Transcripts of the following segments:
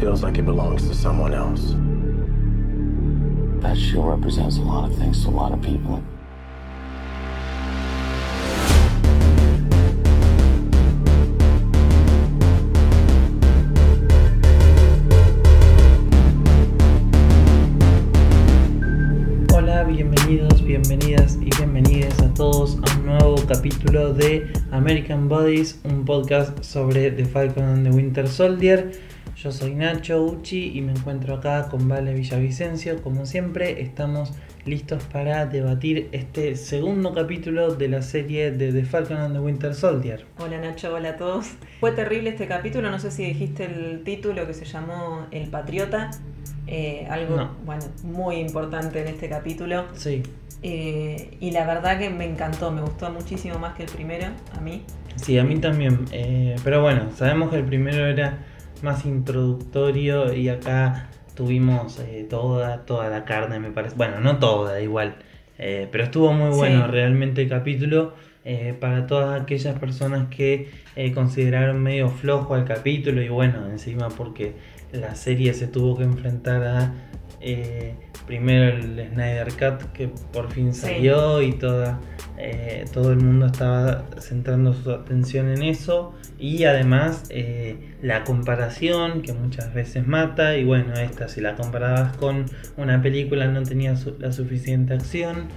feels like it belongs to someone else. That shield represents a lot of things to a lot of people. Hola, bienvenidos, bienvenidas y bienvenidos a todos a un nuevo capítulo de American Bodies, un podcast sobre The Falcon and the Winter Soldier. Yo soy Nacho Uchi y me encuentro acá con Vale Villavicencio. Como siempre, estamos listos para debatir este segundo capítulo de la serie de The Falcon and the Winter Soldier. Hola Nacho, hola a todos. Fue terrible este capítulo, no sé si dijiste el título que se llamó El Patriota. Eh, algo No. bueno, muy importante en este capítulo. Sí, Eh, y la verdad que me encantó, me gustó muchísimo más que el primero, a mí. sí, a mí también. eh, pero bueno, sabemos que el primero era más introductorio y acá tuvimos eh, toda, toda la carne, me parece. Bueno, no toda, igual. eh, pero estuvo muy bueno Sí. realmente el capítulo. eh, para todas aquellas personas que consideraron medio flojo al capítulo y bueno, encima porque la serie se tuvo que enfrentar a eh, primero el Snyder Cut que por fin Sí. salió y toda, eh, todo el mundo estaba centrando su atención en eso. Y además eh, la comparación que muchas veces mata. Y bueno, esta si la comparabas con una película no tenía su- la suficiente acción.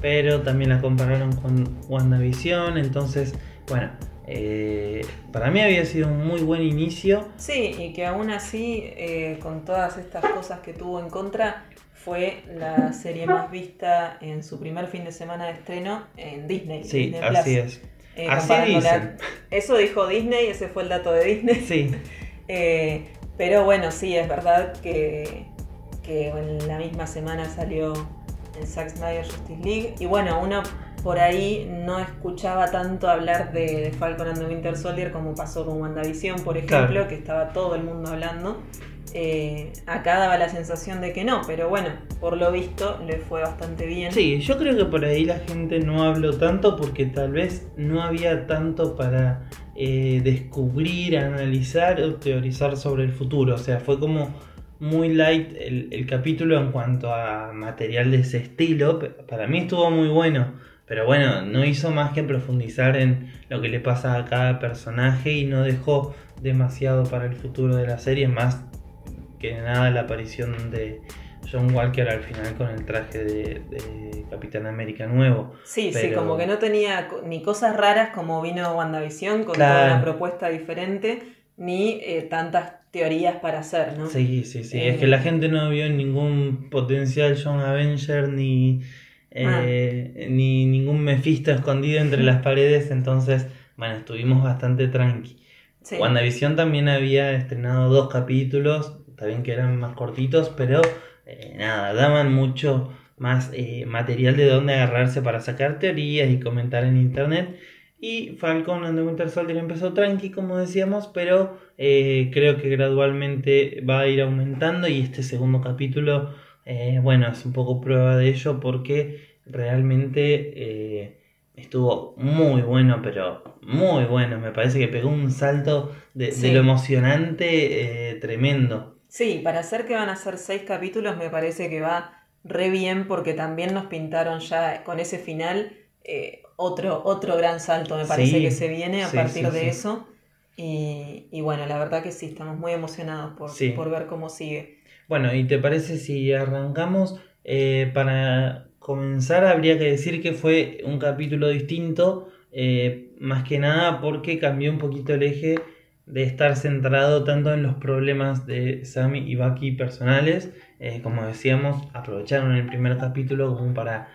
Pero también la compararon con WandaVision, entonces, bueno, eh, para mí había sido un muy buen inicio. Sí, y que aún así, eh, con todas estas cosas que tuvo en contra, fue la serie más vista en su primer fin de semana de estreno en Disney. Sí, Disney así Plus. es. Eh, Así dicen. Eso dijo Disney, ese fue el dato de Disney. Sí, pero bueno, sí, es verdad que, que en la misma semana salió el Zack Snyder Justice League. Y bueno, uno por ahí no escuchaba tanto hablar de, de Falcon and the Winter Soldier como pasó con WandaVision, por ejemplo, Claro. que estaba todo el mundo hablando. Eh, acá daba la sensación de que no, pero bueno, por lo visto le fue bastante bien. sí, yo creo que por ahí la gente no habló tanto porque tal vez no había tanto para eh, descubrir, analizar o teorizar sobre el futuro. O sea, fue como muy light el, el capítulo en cuanto a material de ese estilo. Para mí estuvo muy bueno. Pero bueno, no hizo más que profundizar en lo que le pasa a cada personaje y no dejó demasiado para el futuro de la serie, más que nada la aparición de John Walker al final con el traje de, de Capitán América nuevo. Sí, sí, como que no tenía ni cosas raras como vino WandaVision con Claro. toda una propuesta diferente, ni eh, tantas teorías para hacer, ¿no? Sí, sí, sí. Eh, Es que la gente no vio ningún potencial John Avenger ni, eh, ni ningún Mephisto escondido entre las paredes, entonces, bueno, estuvimos bastante tranqui. Sí. WandaVision también había estrenado dos capítulos, también que eran más cortitos, pero eh, nada, daban mucho más eh, material de dónde agarrarse para sacar teorías y comentar en internet. Y Falcon and the Winter Soldier empezó tranqui, como decíamos, pero eh, creo que gradualmente va a ir aumentando y este segundo capítulo, eh, bueno, es un poco prueba de ello porque realmente eh, estuvo muy bueno, pero muy bueno. Me parece que pegó un salto de, de lo emocionante eh, tremendo. Sí, para hacer que van a ser seis capítulos me parece que va re bien porque también nos pintaron ya con ese final eh, otro, otro gran salto me parece Sí, que se viene a sí, partir de eso. Y, y bueno, la verdad que sí, estamos muy emocionados por, por ver cómo sigue. Bueno, ¿y te parece si arrancamos? Eh, para comenzar habría que decir que fue un capítulo distinto, eh, más que nada porque cambió un poquito el eje de estar centrado tanto en los problemas de Sammy y Bucky personales, eh, como decíamos, aprovecharon el primer capítulo como para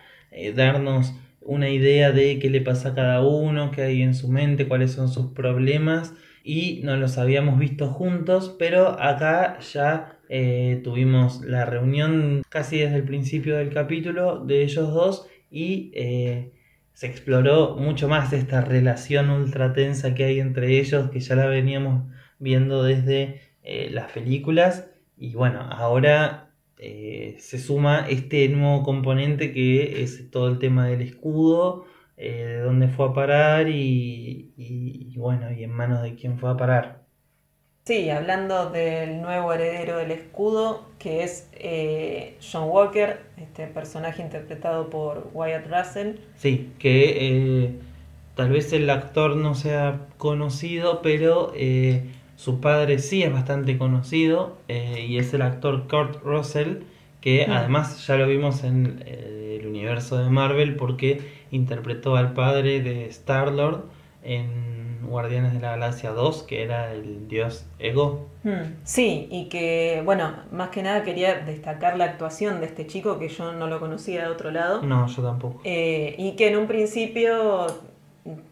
darnos una idea de qué le pasa a cada uno, qué hay en su mente, cuáles son sus problemas y no los habíamos visto juntos, pero acá ya eh, tuvimos la reunión casi desde el principio del capítulo de ellos dos y eh, se exploró mucho más esta relación ultra tensa que hay entre ellos, que ya la veníamos viendo desde eh, las películas. Y bueno, ahora se suma este nuevo componente que es todo el tema del escudo, de dónde fue a parar y- y bueno, y en manos de quién fue a parar. Sí, hablando del nuevo heredero del escudo, que es eh, John Walker, este personaje interpretado por Wyatt Russell. Sí, que eh, tal vez el actor no sea conocido, pero eh, su padre sí es bastante conocido y es el actor Kurt Russell, que Mm. además ya lo vimos en el universo de Marvel porque interpretó al padre de Star-Lord en Guardianes de la Galaxia 2, que era el dios Ego. Hmm, Sí, y que, bueno, más que nada quería destacar la actuación de este chico que yo no lo conocía de otro lado. No, yo tampoco. Eh, y que en un principio,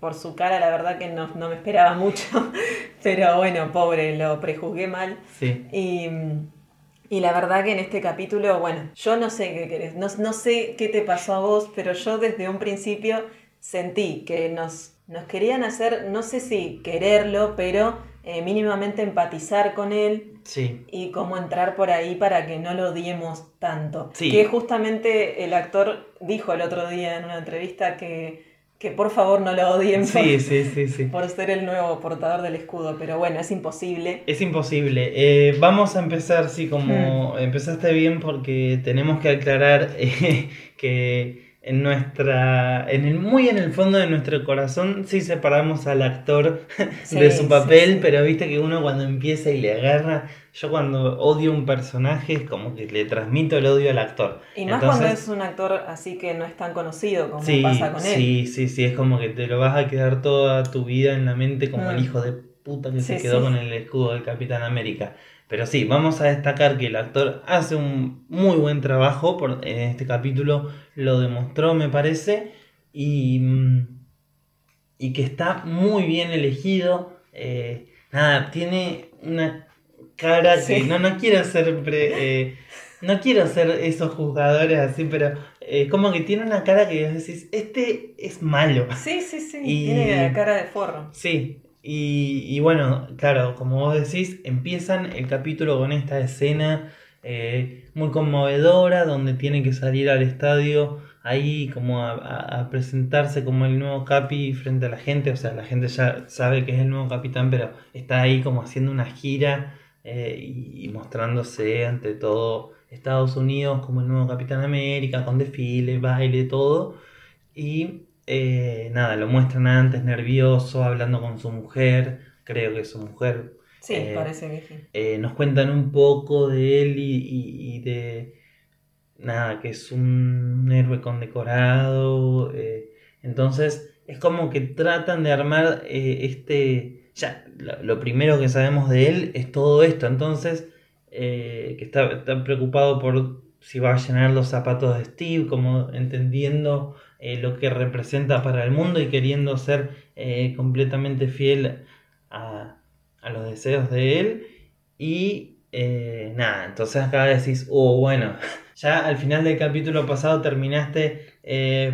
por su cara, la verdad que no, no me esperaba mucho. Pero bueno, pobre, lo prejuzgué mal. Sí. Y, y la verdad que en este capítulo, bueno, yo no sé qué querés, no, no sé qué te pasó a vos, pero yo desde un principio sentí que nos, nos querían hacer, no sé si quererlo, pero eh, mínimamente empatizar con él Sí. y cómo entrar por ahí para que no lo odiemos tanto. Sí. Que justamente el actor dijo el otro día en una entrevista que, que por favor no lo odien por- Sí, ser el nuevo portador del escudo, pero bueno, es imposible. Es imposible. Eh, vamos a empezar, sí, como Hmm. empezaste bien, porque tenemos que aclarar eh, que en nuestra, en el, muy en el fondo de nuestro corazón, sí separamos al actor Sí, de su papel, sí. pero viste que uno cuando empieza y le agarra, yo cuando odio un personaje es como que le transmito el odio al actor. Y más Entonces- cuando es un actor así que no es tan conocido como pasa con él. sí, sí, sí, es como que te lo vas a quedar toda tu vida en la mente como el Mm. hijo de puta que se quedó con el escudo del Capitán América. Pero sí, vamos a destacar que el actor hace un muy buen trabajo, por, en este capítulo lo demostró me parece, y, mm, y que está muy bien elegido. eh, nada, tiene una cara que Sí. no, no quiero ser... pre- eh, no quiero ser esos jugadores así, pero eh, como que tiene una cara que decís, este es malo. Sí, sí, sí, Y- tiene cara de forro. Sí, y, y bueno, claro, como vos decís, empiezan el capítulo con esta escena eh, muy conmovedora, donde tiene que salir al estadio ahí como a, presentarse como el nuevo Capi frente a la gente, o sea, la gente ya sabe que es el nuevo capitán, pero está ahí como haciendo una gira eh, y, y mostrándose ante todo Estados Unidos como el nuevo Capitán América, con desfile, baile, todo. Y eh, nada, lo muestran antes nervioso, hablando con su mujer, creo que es su mujer. Sí, Eh, parece que sí. Eh, nos cuentan un poco de él y, y- y de nada, que es un héroe condecorado. entonces es como que tratan de armar este... Ya, lo, lo primero que sabemos de él es todo esto. Entonces, que está, está preocupado por si va a llenar los zapatos de Steve, como entendiendo eh, lo que representa para el mundo y queriendo ser eh, completamente fiel a, a los deseos de él. Y eh, nada, entonces acá decís, oh, bueno, ya al final del capítulo pasado terminaste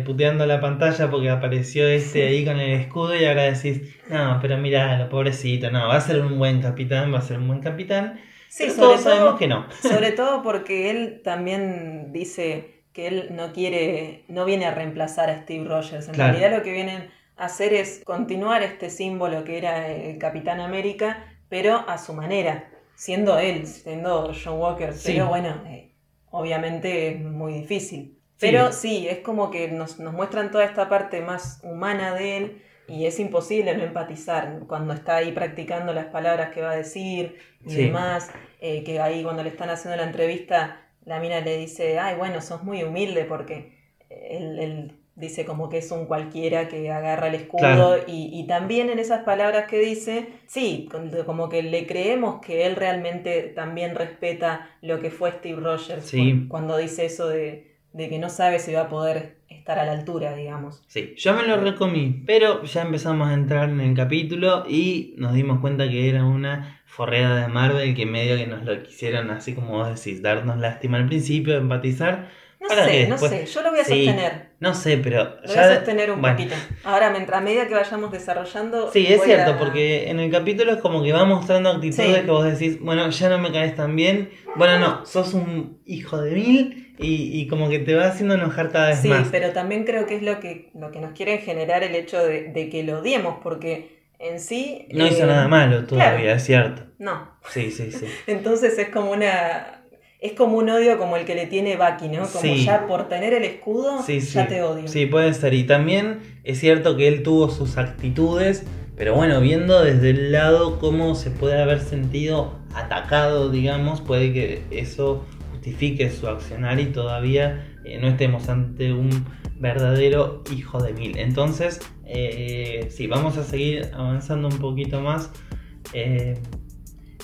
puteando la pantalla porque apareció este ahí con el escudo y ahora decís, no, pero mira, lo pobrecito, no, va a ser un buen capitán, va a ser un buen capitán. Sí, pero sobre todos todo- sabemos que no. Sobre todo porque él también dice que él no quiere, no viene a reemplazar a Steve Rogers. En Claro. realidad lo que vienen a hacer es continuar este símbolo que era el Capitán América, pero a su manera, siendo él, siendo John Walker. Sí. Pero bueno, eh, obviamente es muy difícil. Pero sí, es como que nos, nos muestran toda esta parte más humana de él y es imposible no empatizar cuando está ahí practicando las palabras que va a decir y Sí. demás, eh, que ahí cuando le están haciendo la entrevista, la mina le dice, ay, bueno, sos muy humilde porque él, él dice como que es un cualquiera que agarra el escudo Claro. y, y también en esas palabras que dice, sí, como que le creemos que él realmente también respeta lo que fue Steve Rogers Sí. cu- cuando dice eso de, de que no sabe si va a poder estar a la altura, digamos. Sí, yo me lo recomí, pero ya empezamos a entrar en el capítulo y nos dimos cuenta que era una forreada de Marvel que medio que nos lo quisieron así como vos decís, darnos lástima al principio, empatizar. No para que sé, no después- sé, yo lo voy a Sí, sostener. No sé, pero Lo voy ya a sostener un bueno. poquito. Ahora, mientras, a medida que vayamos desarrollando. Sí, es voy cierto, a- porque en el capítulo es como que va mostrando actitudes Sí. que vos decís, bueno, ya no me caes tan bien, bueno, no, sos un hijo de mil y, y como que te va haciendo enojar cada vez Sí, más. pero también creo que es lo que, lo que nos quieren generar el hecho de, de que lo odiemos, porque en sí... No hizo eh, nada malo todavía, claro. es cierto. No. Sí, sí, sí. Entonces es como una... Es como un odio como el que le tiene Bucky, ¿no? Como Sí. ya por tener el escudo, Sí, sí. ya te odio. Sí, puede ser. Y también es cierto que él tuvo sus actitudes, pero bueno, viendo desde el lado cómo se puede haber sentido atacado, digamos, puede que eso justifique su accionar y todavía eh, no estemos ante un verdadero hijo de mil. Entonces, eh, sí, vamos a seguir avanzando un poquito más. Eh,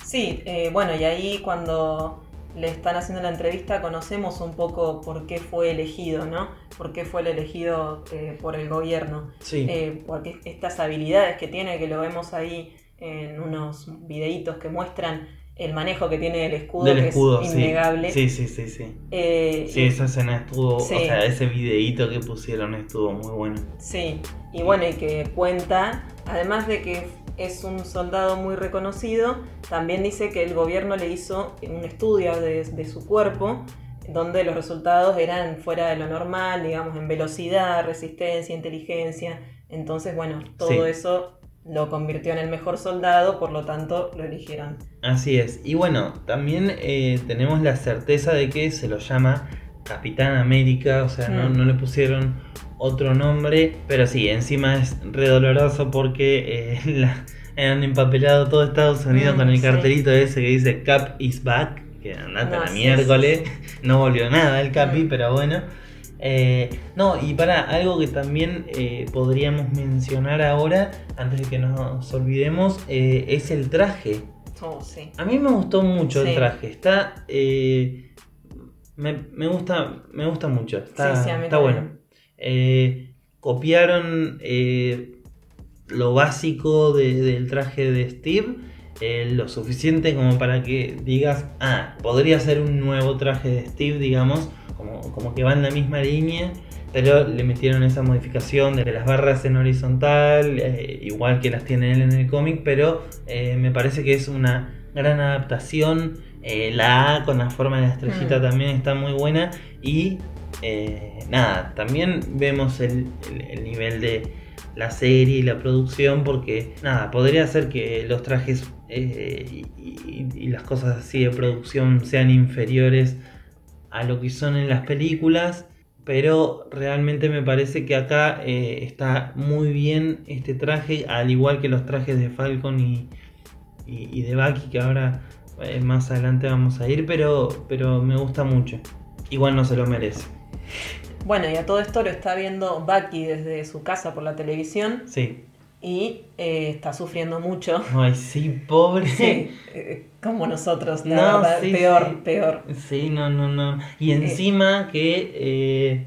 Sí, eh, bueno, y ahí cuando le están haciendo la entrevista conocemos un poco por qué fue elegido, ¿no? Por qué fue el elegido por el gobierno. sí. Porque estas habilidades que tiene, que lo vemos ahí en unos videitos que muestran el manejo que tiene el escudo, del que escudo, es sí. innegable. Sí, sí, sí, sí. Eh, Sí, esa escena estuvo, Sí. o sea, ese videíto que pusieron estuvo muy bueno. Sí, y bueno, y que cuenta, además de que es un soldado muy reconocido, también dice que el gobierno le hizo un estudio de, de su cuerpo, donde los resultados eran fuera de lo normal, digamos, en velocidad, resistencia, inteligencia. Entonces, bueno, todo Sí. eso lo convirtió en el mejor soldado, por lo tanto lo eligieron. Así es. Y bueno, también eh, tenemos la certeza de que se lo llama Capitán América, o sea, no, Mm. no le pusieron otro nombre, pero sí, encima es redoloroso porque eh, la- han empapelado todo Estados Unidos Mm, con el sí. cartelito ese que dice Cap is back, que andate No, la miércoles, no volvió nada el Capi, Mm. pero bueno. Eh, no, y para algo que también eh, podríamos mencionar ahora, antes de que nos olvidemos, eh, es el traje. Oh, sí. A mí me gustó mucho Sí. el traje. Está. me, me gusta. Me gusta mucho. Está, Sí, está bueno. Copiaron lo básico de- del traje de Steve. Eh, lo suficiente como para que digas. Ah, podría ser un nuevo traje de Steve, digamos. Como, como que va en la misma línea. Pero le metieron esa modificación de las barras en horizontal, eh, igual que las tiene él en el cómic, pero eh, me parece que es una gran adaptación. La A con la forma de la estrellita Mm. también está muy buena. Y nada, también vemos el, el- el nivel de la serie y la producción, porque nada, podría ser que los trajes eh, y, y- y las cosas así de producción sean inferiores a lo que son en las películas, pero realmente me parece que acá eh, está muy bien este traje, al igual que los trajes de Falcon y, y- y de Bucky, que ahora eh, más adelante vamos a ir, pero, pero me gusta mucho. Igual no se lo merece. Bueno, y a todo esto lo está viendo Bucky desde su casa por la televisión Sí. Y eh, está sufriendo mucho. Ay, sí, pobre. Sí, eh, como nosotros, la No, verdad, sí, peor, sí. peor. Sí, no, no, no. Y encima que eh,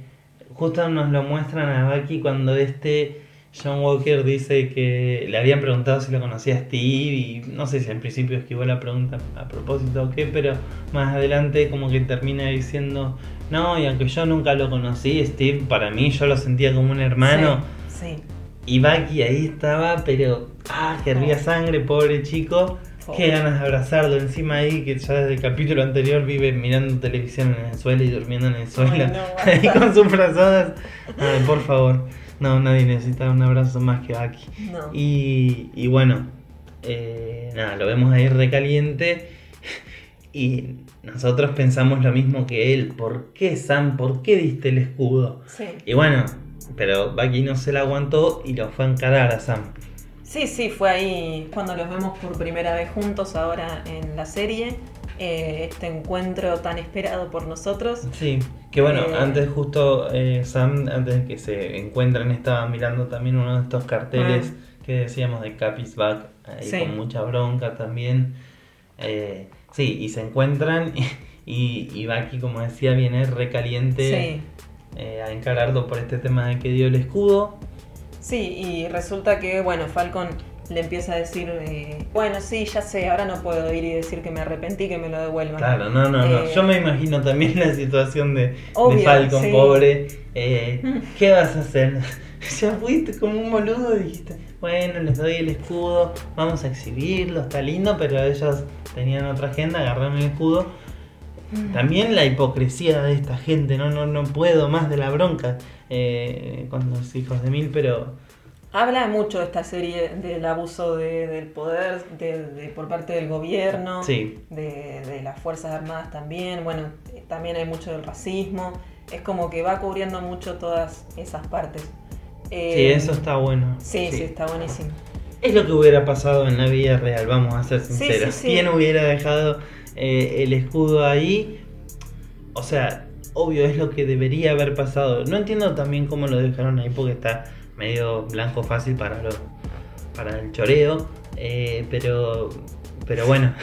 justo nos lo muestran a Bucky cuando este John Walker dice que le habían preguntado si lo conocía a Steve y no sé si al principio esquivó la pregunta a propósito o qué, pero más adelante como que termina diciendo, no, y aunque yo nunca lo conocí, Steve para mí yo lo sentía como un hermano. Sí, sí. Y Bucky ahí estaba, pero ah, que hervía sangre, pobre chico. Oh. Qué ganas de abrazarlo. Encima ahí, que ya desde el capítulo anterior vive mirando televisión en el suelo y durmiendo en el suelo. Ay, no, ahí con sus brazadas. Ay, por favor. No, nadie necesita un abrazo más que Bucky. No. Y, y bueno, eh, nada, lo vemos ahí recaliente. Y nosotros pensamos lo mismo que él. ¿Por qué, Sam? ¿Por qué diste el escudo? Sí. Y bueno, pero Bucky no se la aguantó y lo fue a encarar a Sam. sí, sí, fue ahí cuando los vemos por primera vez juntos ahora en la serie. eh, este encuentro tan esperado por nosotros. Sí, que bueno, Eh. antes justo eh, Sam, antes de que se encuentren, estaba mirando también uno de estos carteles que decíamos de Capi's Back, ahí Sí. con mucha bronca también. Eh, sí, y se encuentran y, y Bucky, como decía, viene recaliente Sí. Eh, a encararlo por este tema de que dio el escudo. Sí, y resulta que, bueno, Falcon le empieza a decir, eh, bueno, sí, ya sé, ahora no puedo ir y decir que me arrepentí, que me lo devuelvan. Claro, no, no, no. Eh, Yo me imagino también la situación de, de Obvio, Falcon, sí. pobre. Eh, ¿Qué vas a hacer? ya fuiste como un boludo y dijiste, bueno, les doy el escudo, vamos a exhibirlo, está lindo, pero ellos tenían otra agenda, agarraron el escudo. También la hipocresía de esta gente, no, no, no puedo más de la bronca eh, con los hijos de mil, pero Habla mucho esta serie del abuso de- del poder de- de- por parte del gobierno, Sí. de, de las Fuerzas Armadas también, bueno, también hay mucho del racismo, es como que va cubriendo mucho todas esas partes. Sí, Eh, eso está bueno. Sí, sí, está buenísimo. Es lo que hubiera pasado en la vida real, vamos a ser sinceros. sí. ¿Quién hubiera dejado eh, el escudo ahí? O sea, obvio es lo que debería haber pasado. No entiendo también cómo lo dejaron ahí porque está medio blanco fácil para lo, para el choreo. eh, pero, pero bueno,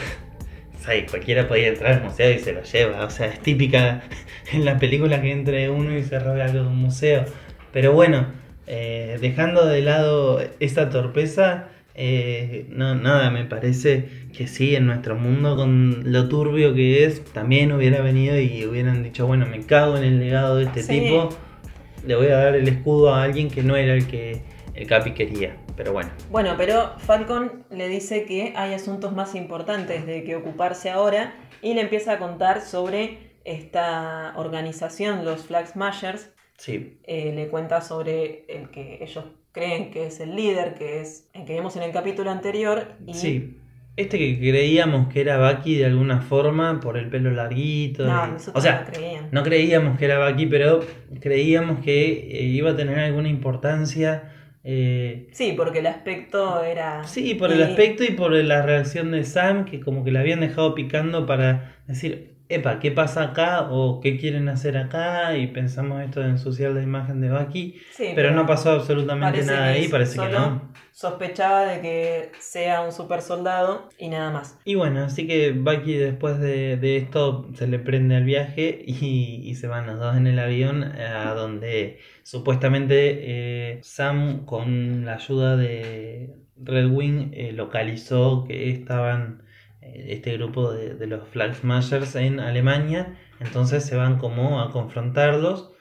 cualquiera podía entrar al museo y se lo lleva. O sea, es típica en la película que entre uno y se robe algo de un museo. Pero bueno, eh, dejando de lado esta torpeza, eh, no, nada, me parece que sí, en nuestro mundo con lo turbio que es, también hubiera venido y hubieran dicho, bueno, me cago en el legado de este Sí. tipo, le voy a dar el escudo a alguien que no era el que el Capi quería. Pero bueno, Bueno, pero Falcon le dice que hay asuntos más importantes de que ocuparse ahora y le empieza a contar sobre esta organización, los Flag Smashers. Sí, Eh, le cuenta sobre el que ellos creen que es el líder, que es el que vimos en el capítulo anterior. Y sí. Este que creíamos que era Bucky de alguna forma por el pelo larguito. No, y- nosotros o sea, no creían. No creíamos que era Bucky, pero creíamos que eh, iba a tener alguna importancia. eh, Sí, porque el aspecto era. sí, por el aspecto y por la reacción de Sam, que como que la habían dejado picando para decir, epa, ¿qué pasa acá? o ¿qué quieren hacer acá? Y pensamos esto de ensuciar la imagen de Bucky, Sí, pero no pasó absolutamente nada ahí, parece que no. Sospechaba de que sea un super soldado y nada más. Y bueno, así que Bucky después de, de esto se le prende al viaje y, y se van los dos en el avión a donde supuestamente eh, Sam con la ayuda de Red Wing eh, localizó que estaban eh, este grupo de, de los Flag Smashers en Alemania, entonces se van como a confrontarlos.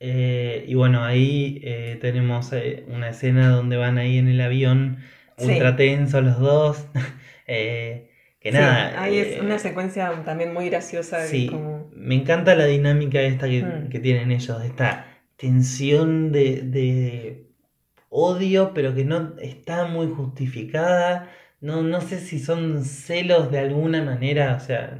Eh, y bueno, ahí eh, tenemos eh, una escena donde van ahí en el avión Sí. ultra tensos los dos. Que Sí, nada. ahí es una secuencia también muy graciosa. Sí, como- me encanta la dinámica esta que, Mm. que tienen ellos, esta tensión de, de odio, pero que no está muy justificada. No, no sé si son celos de alguna manera, o sea,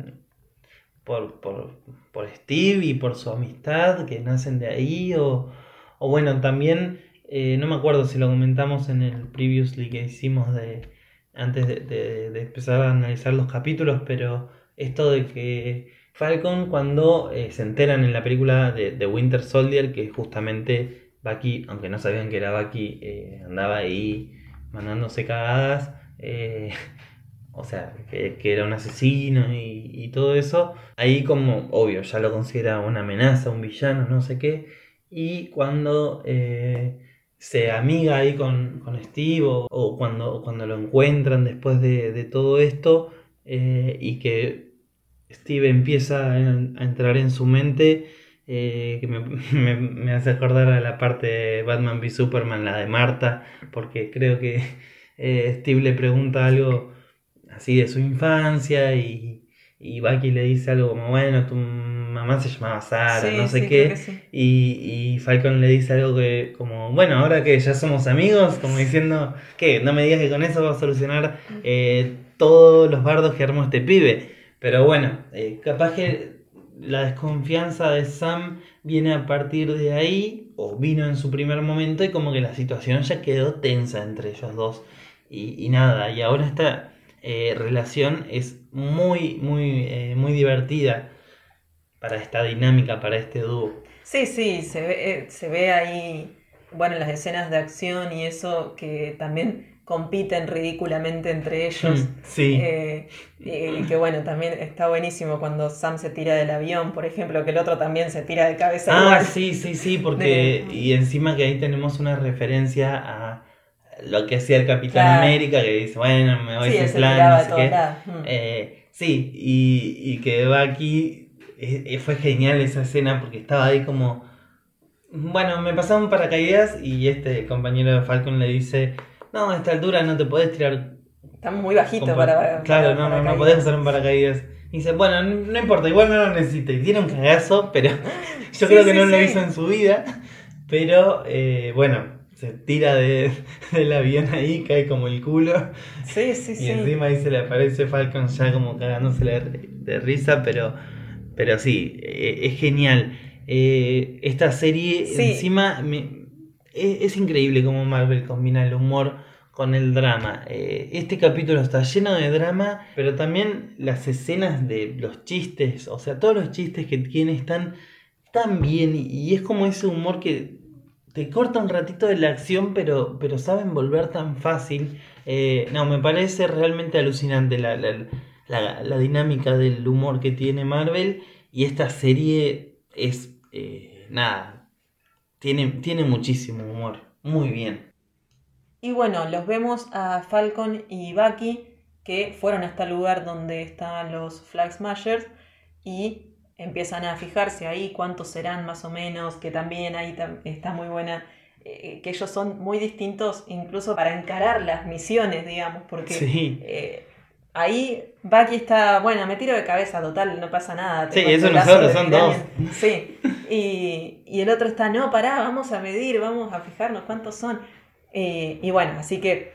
por, por, por Steve y por su amistad que nacen de ahí, o, o bueno, también, eh, no me acuerdo si lo comentamos en el previously que hicimos de antes de, de- empezar a analizar los capítulos, pero esto de que Falcon cuando eh, se enteran en la película de, de Winter Soldier que justamente Bucky, aunque no sabían que era Bucky, eh, andaba ahí mandándose cagadas, eh, o sea, que, que era un asesino y, y todo eso, ahí como, obvio, ya lo considera una amenaza, un villano, no sé qué, y cuando eh, se amiga ahí con, con Steve o, o cuando, cuando lo encuentran después de, de todo esto eh, y que Steve empieza a, entrar en su mente, eh, que me, me- me hace acordar a la parte de Batman v Superman, la de Marta, porque creo que eh, Steve le pregunta algo así de su infancia y, y Bucky le dice algo como, bueno, tu mamá se llamaba Sara, Sí, no sé sí, qué. creo que sí. Y, y Falcon le dice algo que, como, bueno, ahora que ya somos amigos, como diciendo, que no me digas que con eso va a solucionar eh, todos los bardos que armó este pibe. Pero bueno, eh, capaz que la desconfianza de Sam viene a partir de ahí, o vino en su primer momento, y como que la situación ya quedó tensa entre ellos dos. Y, y nada, y ahora esta eh, relación es muy, muy, eh, muy divertida para esta dinámica, para este dúo. Sí, sí, se ve, eh, se ve ahí, bueno, las escenas de acción y eso que también compiten ridículamente entre ellos. Mm, Sí. Eh, y que bueno, también está buenísimo cuando Sam se tira del avión, por ejemplo, que el otro también se tira de cabeza Ah, igual. sí, sí, sí, porque De- y encima que ahí tenemos una referencia a lo que hacía el Capitán Claro. América, que dice, bueno, me voy Sí, sin plan, no sé qué. Mm. Eh, sí, y, y que Bucky, eh, eh, fue genial esa escena porque estaba ahí como, bueno, me pasaron paracaídas y este compañero de Falcon le dice, no, a esta altura no te podés tirar Está muy bajito con para, pa- para- Claro, para no, no, no podés usar un paracaídas. Y dice, bueno, no, importa, igual no lo necesita. Y tiene un cagazo, pero yo Sí, creo que sí, no lo hizo en su vida. Pero eh, bueno, se tira de, del avión ahí, cae como el culo. Sí, sí, Y sí. encima ahí se le aparece Falcon ya como cagándose de, de risa, pero, pero sí, eh, es genial. Eh, esta serie Sí. encima me- es, es increíble cómo Marvel combina el humor con el drama. Eh, este capítulo está lleno de drama, pero también las escenas de los chistes, o sea, todos los chistes que tiene están tan bien y, y es como ese humor que te corta un ratito de la acción, pero, pero saben volver tan fácil. Eh, no, me parece realmente alucinante la, la- la- dinámica del humor que tiene Marvel. Y esta serie es. eh, nada. Tiene, tiene muchísimo humor. Muy bien. Y bueno, los vemos a Falcon y Bucky que fueron hasta el lugar donde están los Flag Smashers y empiezan a fijarse ahí cuántos serán más o menos, que también ahí está muy buena, eh, que ellos son muy distintos incluso para encarar las misiones, digamos, porque Sí. eh, ahí Bucky está, bueno, me tiro de cabeza, total, no pasa nada. Sí, eso nosotros son Vibranium. Sí, y, y el otro está, no, pará, vamos a medir, vamos a fijarnos cuántos son. Eh, y bueno, así que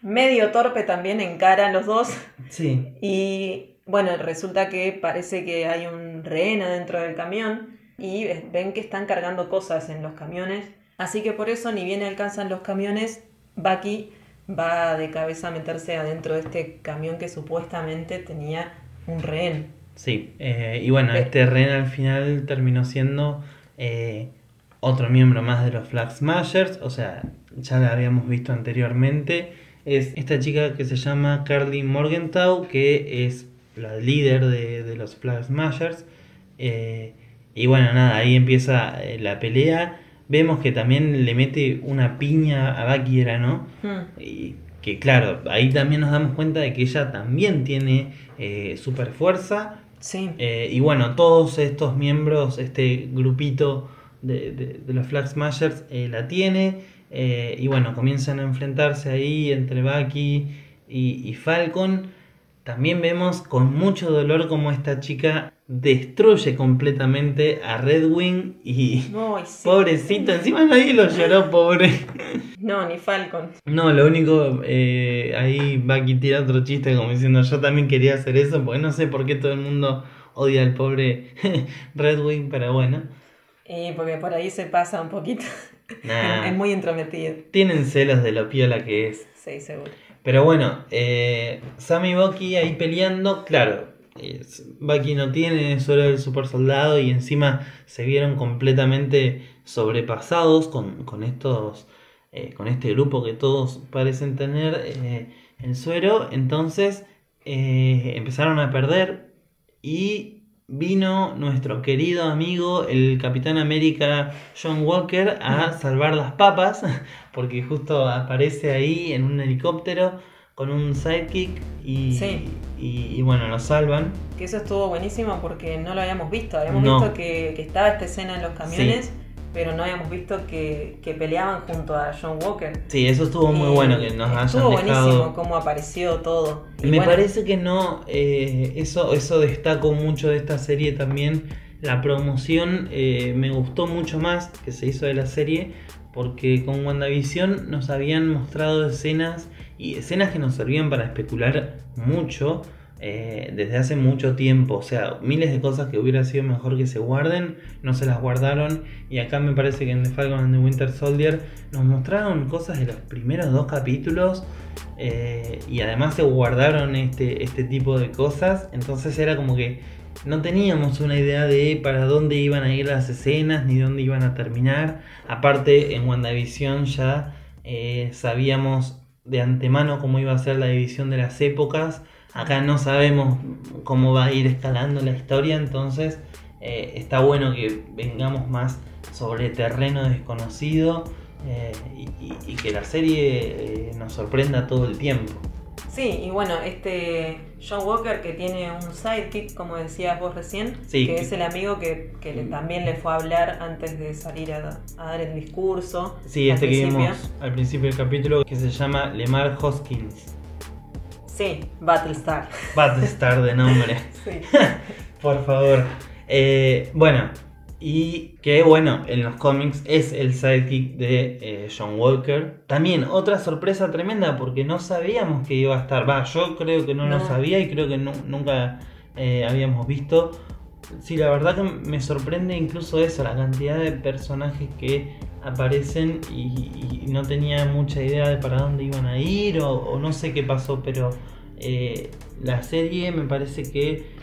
medio torpe también encaran los dos. Sí. Y bueno, resulta que parece que hay un rehén adentro del camión y ven que están cargando cosas en los camiones. Así que por eso, ni bien alcanzan los camiones, Bucky va de cabeza a meterse adentro de este camión que supuestamente tenía un rehén. Sí. eh, y bueno, este Ren al final terminó siendo eh, otro miembro más de los Flag Smashers. O sea, ya la habíamos visto anteriormente. Es esta chica que se llama Carly Morgenthau, que es la líder de, de los Flag Smashers. Eh, y bueno, nada, ahí empieza eh, la pelea. Vemos que también le mete una piña a Bucky, era, ¿no? Hmm. Y que claro, ahí también nos damos cuenta de que ella también tiene eh, super fuerza. Sí. Eh, y bueno, todos estos miembros, este grupito de, de- de los Flag Smashers la tiene. y bueno, comienzan a enfrentarse ahí entre Bucky y, y Falcon. También vemos con mucho dolor como esta chica destruye completamente a Redwing y Ay, sí. pobrecito, encima nadie lo lloró, pobre. No, ni Falcon. No, lo único, eh, ahí Bucky tira otro chiste como diciendo yo también quería hacer eso, porque no sé por qué todo el mundo odia al pobre Redwing, pero bueno. Y porque por ahí se pasa un poquito. Nah, es muy intrometido. tienen celos de lo piola que es. Sí, seguro. Pero bueno, eh, Sam y Bucky ahí peleando, claro, Bucky no tiene solo el super soldado y encima se vieron completamente sobrepasados con, con estos, eh, con este grupo que todos parecen tener eh, el suero, entonces eh, empezaron a perder y vino nuestro querido amigo el Capitán América John Walker a salvar las papas porque justo aparece ahí en un helicóptero con un sidekick y, Sí. y, y bueno, lo salvan. Que eso estuvo buenísimo porque no lo habíamos visto. Habíamos No. visto que, que estaba esta escena en los camiones, pero no habíamos visto que, que peleaban junto a John Walker. Sí, eso estuvo muy Y bueno que nos Estuvo buenísimo cómo apareció todo. Y Me bueno, parece que no, eh, eso, eso destaco mucho de esta serie también. La promoción eh, me gustó mucho más que se hizo de la serie porque con WandaVision nos habían mostrado escenas y escenas que nos servían para especular mucho eh, desde hace mucho tiempo. O sea, miles de cosas que hubiera sido mejor que se guarden, no se las guardaron. Y acá me parece que en The Falcon and the Winter Soldier nos mostraron cosas de los primeros dos capítulos. eh, y además se guardaron este, este tipo de cosas. Entonces era como que no teníamos una idea de para dónde iban a ir las escenas ni dónde iban a terminar. Aparte, en WandaVision ya eh, sabíamos de antemano cómo iba a ser la división de las épocas. Acá no sabemos cómo va a ir escalando la historia, entonces eh, está bueno que vengamos más sobre terreno desconocido eh, y, y- que la serie eh, nos sorprenda todo el tiempo. Sí, y bueno, este John Walker que tiene un sidekick, como decías vos recién, Sí, que que- es el amigo que, que le- también le fue a hablar antes de salir a, a dar el discurso. Sí, este que principio. vimos al principio del capítulo que se llama Lemar Hoskins. Sí, Battlestar. Battlestar de nombre. Sí. Por favor. Eh, bueno, Y que bueno, en los cómics es el sidekick de eh, John Walker. También otra sorpresa tremenda porque no sabíamos que iba a estar. Va, yo creo que no, lo sabía y creo que nu- nunca eh, habíamos visto. Sí, la verdad que me sorprende incluso eso, la cantidad de personajes que aparecen y, no tenía mucha idea de para dónde iban a ir o, o no sé qué pasó, pero eh, la serie me parece que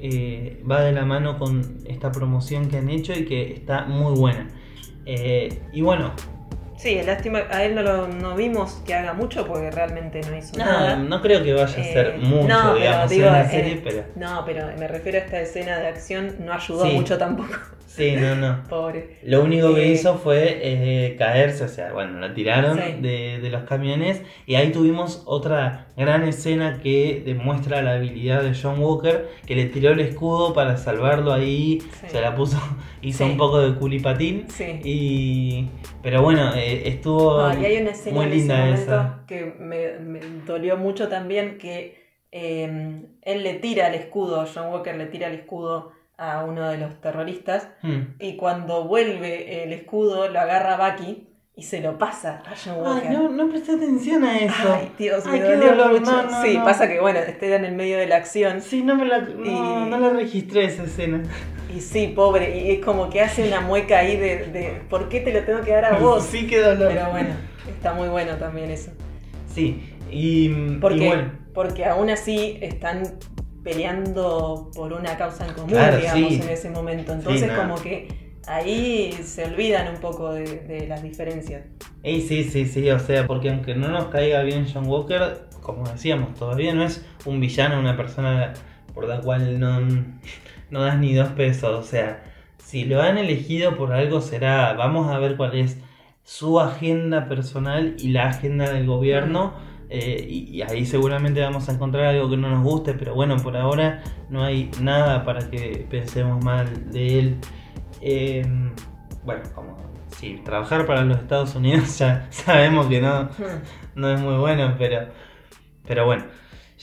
eh, va de la mano con esta promoción que han hecho y que está muy buena. Eh, y bueno, Sí, lástima, a él no lo no vimos que haga mucho porque realmente no hizo no, nada. no creo que vaya a ser Eh, mucho, no, pero digamos, digo, en la eh, serie, pero No, pero me refiero a esta escena de acción, no ayudó Sí. mucho tampoco, sí, no, no. pobre. Lo único que Eh, hizo fue caerse, o sea, bueno, la tiraron Sí. de, de los camiones y ahí tuvimos otra gran escena que demuestra la habilidad de John Walker, que le tiró el escudo para salvarlo ahí, Sí. se la puso, hizo Sí. un poco de culipatín Sí. y... Pero bueno, eh, estuvo Ah, y hay una escena muy en ese linda esa. que me, me dolió mucho también que eh, él le tira el escudo, John Walker le tira el escudo a uno de los terroristas Hmm. y cuando vuelve el escudo lo agarra Bucky y se lo pasa a John Walker. Ay, no, no presté atención a eso. Ay, Dios, me Ay, dolió dolor, mucho. no, no, sí, no. pasa que bueno, esté en el medio de la acción Sí, no me la, no, Y- no la registré esa escena. Y sí, pobre, y es como que hace una mueca ahí de, de ¿por qué te lo tengo que dar a vos? Sí, qué dolor. Pero bueno, está muy bueno también eso. Sí, y, Porque, y bueno, porque aún así están peleando por una causa en común, Claro, digamos, sí. en ese momento. Entonces como que ahí se olvidan un poco de, de las diferencias. Ey, sí, sí, sí, o sea, porque aunque no nos caiga bien John Walker, como decíamos, todavía no es un villano, una persona por la cual no, no das ni dos pesos. O sea, si lo han elegido por algo será, vamos a ver cuál es su agenda personal y la agenda del gobierno. eh, y, y ahí seguramente vamos a encontrar algo que no nos guste, pero bueno, por ahora no hay nada para que pensemos mal de él. Eh, bueno, como si trabajar para los Estados Unidos ya sabemos que no, no es muy bueno, pero, pero bueno,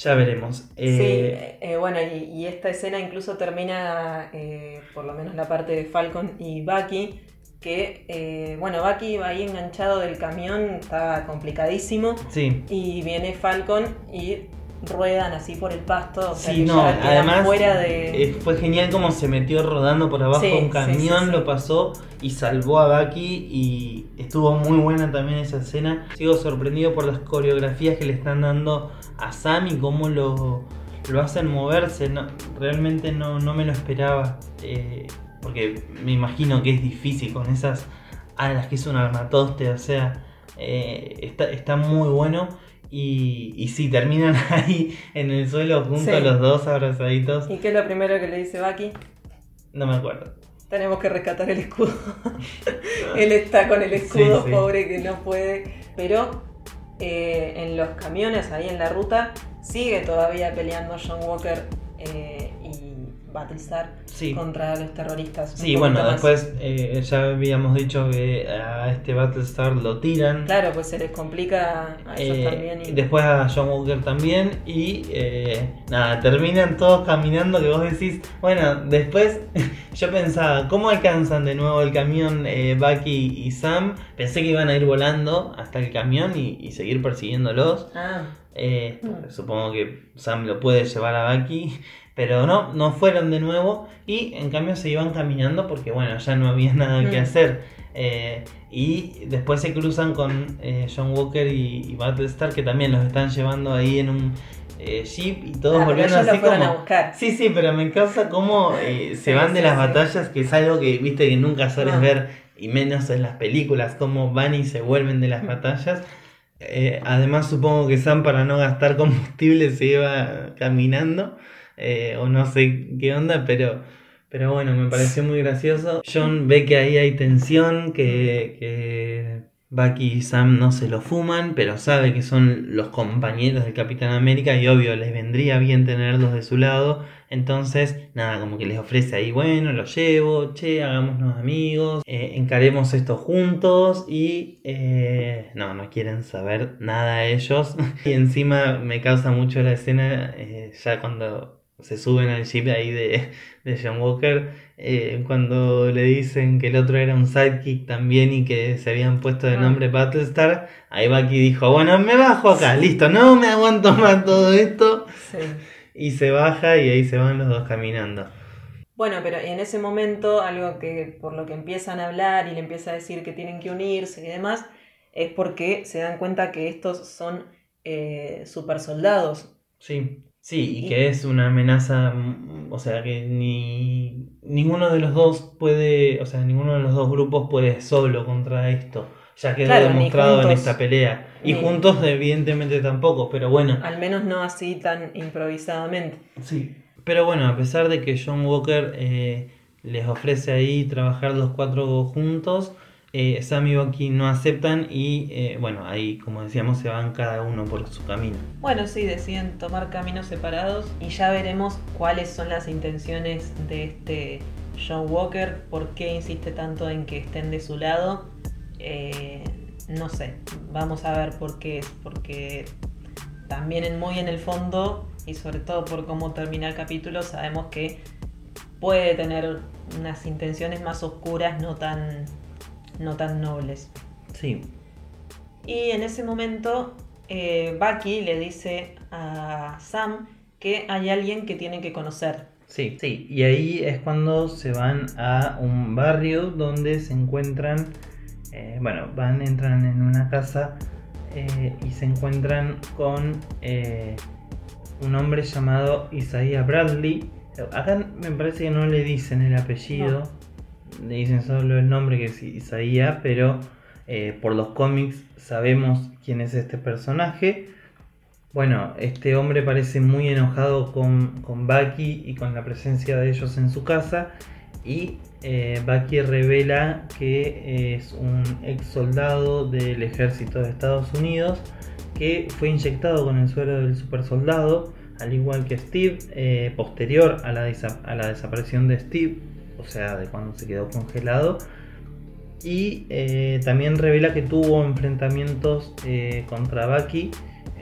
ya veremos. Sí, Eh, eh, bueno, y, y esta escena incluso termina, eh, por lo menos la parte de Falcon y Bucky, que, eh, bueno, Bucky va ahí enganchado del camión, está complicadísimo, sí, y viene Falcon y ruedan así por el pasto, o sea sí, que no, ya además fuera de... eh, fue genial como se metió rodando por abajo Sí, un camión, sí. lo pasó y salvó a Bucky y estuvo muy buena también esa escena. Sigo sorprendido por las coreografías que le están dando a Sam y cómo lo, lo hacen moverse. No, realmente no, no me lo esperaba. eh, porque me imagino que es difícil con esas alas que es un armatoste. O sea, eh, está, está muy bueno. Y, y sí, terminan ahí en el suelo juntos Sí. los dos abrazaditos. ¿Y qué es lo primero que le dice Bucky? No me acuerdo. Tenemos que rescatar el escudo. Él está con el escudo, Sí, sí. pobre que no puede. Pero eh, en los camiones, ahí en la ruta, sigue todavía peleando John Walker eh, Sí. contra los terroristas. Sí, bueno, más. después eh, ya habíamos dicho que a este Battlestar lo tiran. Claro, pues se les complica a ellos Eh, también. y- Después a John Walker también. Y eh, nada, terminan todos caminando. Que vos decís, bueno, después yo pensaba, ¿cómo alcanzan de nuevo el camión Bucky y Sam? Pensé que iban a ir volando hasta el camión y, y seguir persiguiéndolos. Ah, Eh, Mm. Supongo que Sam lo puede llevar a Bucky, pero no, no fueron de nuevo y en cambio se iban caminando porque bueno, ya no había nada que Mm. hacer. Eh, y después se cruzan con eh, John Walker y, y Battlestar que también los están llevando ahí en un eh, jeep y todos ah, volviendo así lo como... a buscar. Sí, sí, pero me como eh, se Sí, van de las sí. batallas, que es algo que viste que nunca sueles No. ver, y menos en las películas, cómo van y se vuelven de las batallas. Eh, además, supongo que Sam, para no gastar combustible, se iba caminando, eh, o no sé qué onda, pero, pero bueno, me pareció muy gracioso. John ve que ahí hay tensión, que, que Bucky y Sam no se lo fuman, pero sabe que son los compañeros del Capitán América y obvio les vendría bien tenerlos de su lado. Entonces, nada, como que les ofrece ahí, bueno, lo llevo, che, hagámonos amigos, eh, encaremos esto juntos y eh, no, no quieren saber nada ellos. y encima me causa mucho la escena, ya cuando se suben al jeep ahí de, de John Walker, eh, cuando le dicen que el otro era un sidekick también y que se habían puesto de Ah. nombre Battlestar, ahí Bucky dijo, bueno, me bajo acá, listo, no me aguanto más todo esto, Sí. y se baja y ahí se van los dos caminando. Bueno, pero en ese momento, algo que por lo que empiezan a hablar y le empieza a decir que tienen que unirse y demás, es porque se dan cuenta que estos son eh, super soldados. Sí, sí, y que es una amenaza, mm, o sea, que ni ninguno de los dos puede, o sea, ninguno de los dos grupos puede solo contra esto. Ya quedó Claro, demostrado en esta pelea. Y Ni- juntos, evidentemente, tampoco, pero bueno. Al menos no así tan improvisadamente. Sí. Pero bueno, a pesar de que John Walker eh, les ofrece ahí trabajar los cuatro juntos, eh, Sam y Bucky no aceptan y eh, bueno, ahí como decíamos se van cada uno por su camino. Bueno, sí, deciden tomar caminos separados y ya veremos cuáles son las intenciones de este John Walker, por qué insiste tanto en que estén de su lado. Eh, no sé, vamos a ver por qué es, porque también muy en el fondo y sobre todo por cómo termina el capítulo sabemos que puede tener unas intenciones más oscuras, no tan, no tan nobles. Sí, Y en ese momento, eh, Bucky le dice a Sam que hay alguien que tiene que conocer. Sí, sí, y ahí es cuando se van a un barrio donde se encuentran, eh, bueno, van, entran en una casa eh, y se encuentran con un hombre llamado Isaiah Bradley. Acá me parece que no le dicen el apellido, le dicen solo el nombre que es Isaiah, pero eh, por los cómics sabemos quién es este personaje. Bueno, este hombre parece muy enojado con, con Bucky y con la presencia de ellos en su casa. Y eh, Bucky revela que es un ex soldado del ejército de Estados Unidos que fue inyectado con el suero del super soldado, al igual que Steve, eh, posterior a la, a la desaparición de Steve, o sea, de cuando se quedó congelado. Y eh, también revela que tuvo enfrentamientos eh, contra Bucky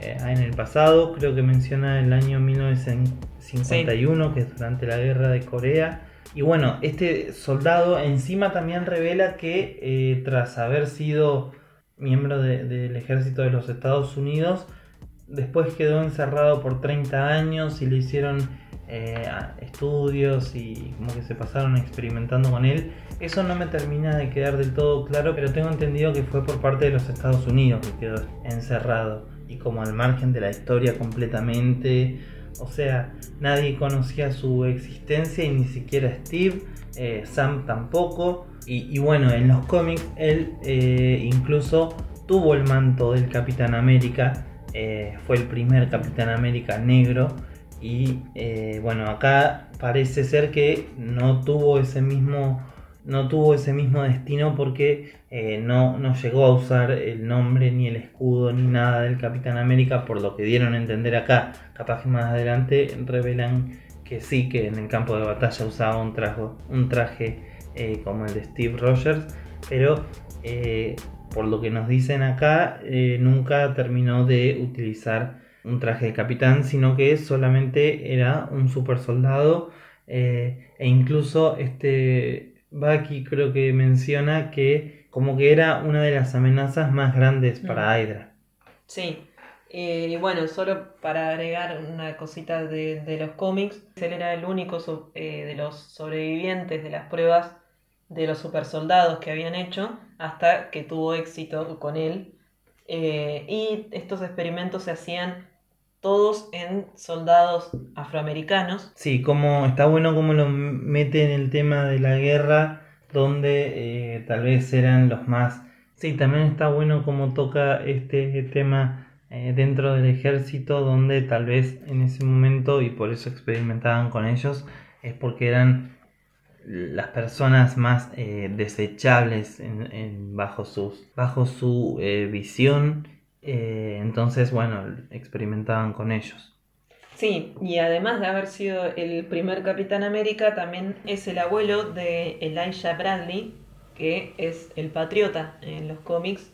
eh, en el pasado, creo que menciona el año 1951, que es durante la guerra de Corea. Y bueno, este soldado encima también revela que tras haber sido miembro de- del ejército de los Estados Unidos, después quedó encerrado por 30 años y le hicieron eh, estudios y como que se pasaron experimentando con él. Eso no me termina de quedar del todo claro, pero tengo entendido que fue por parte de los Estados Unidos que quedó encerrado y como al margen de la historia completamente. O sea, nadie conocía su existencia y ni siquiera Steve, eh, Sam tampoco. Y, bueno, en los cómics él eh, incluso tuvo el manto del Capitán América, fue el primer Capitán América negro. Y eh, bueno, acá parece ser que no tuvo ese mismo, no tuvo ese mismo destino porque eh, no, no llegó a usar el nombre ni el escudo ni nada del Capitán América, por lo que dieron a entender acá. Capaz que más adelante revelan que sí, que en el campo de batalla usaba un traje, un traje eh, como el de Steve Rogers, pero por lo que nos dicen acá, nunca terminó de utilizar un traje de capitán, sino que solamente era un super soldado eh, e incluso este Bucky creo que menciona que como que era una de las amenazas más grandes para Hydra. Sí. Eh, Y bueno, solo para agregar una cosita de, de los cómics, él era el único so- eh, de los sobrevivientes de las pruebas de los supersoldados que habían hecho hasta que tuvo éxito con él. Eh, y estos experimentos se hacían todos en soldados afroamericanos. Sí, como está bueno como lo mete en el tema de la guerra, donde eh, tal vez eran los más... Sí, también está bueno como toca este tema eh, dentro del ejército, donde tal vez en ese momento, y por eso experimentaban con ellos, es porque eran las personas más eh, desechables en- bajo, sus, bajo su visión. Eh, entonces, bueno, experimentaban con ellos. Sí, y además de haber sido el primer Capitán América, también es el abuelo de Elijah Bradley, que es el patriota en los cómics,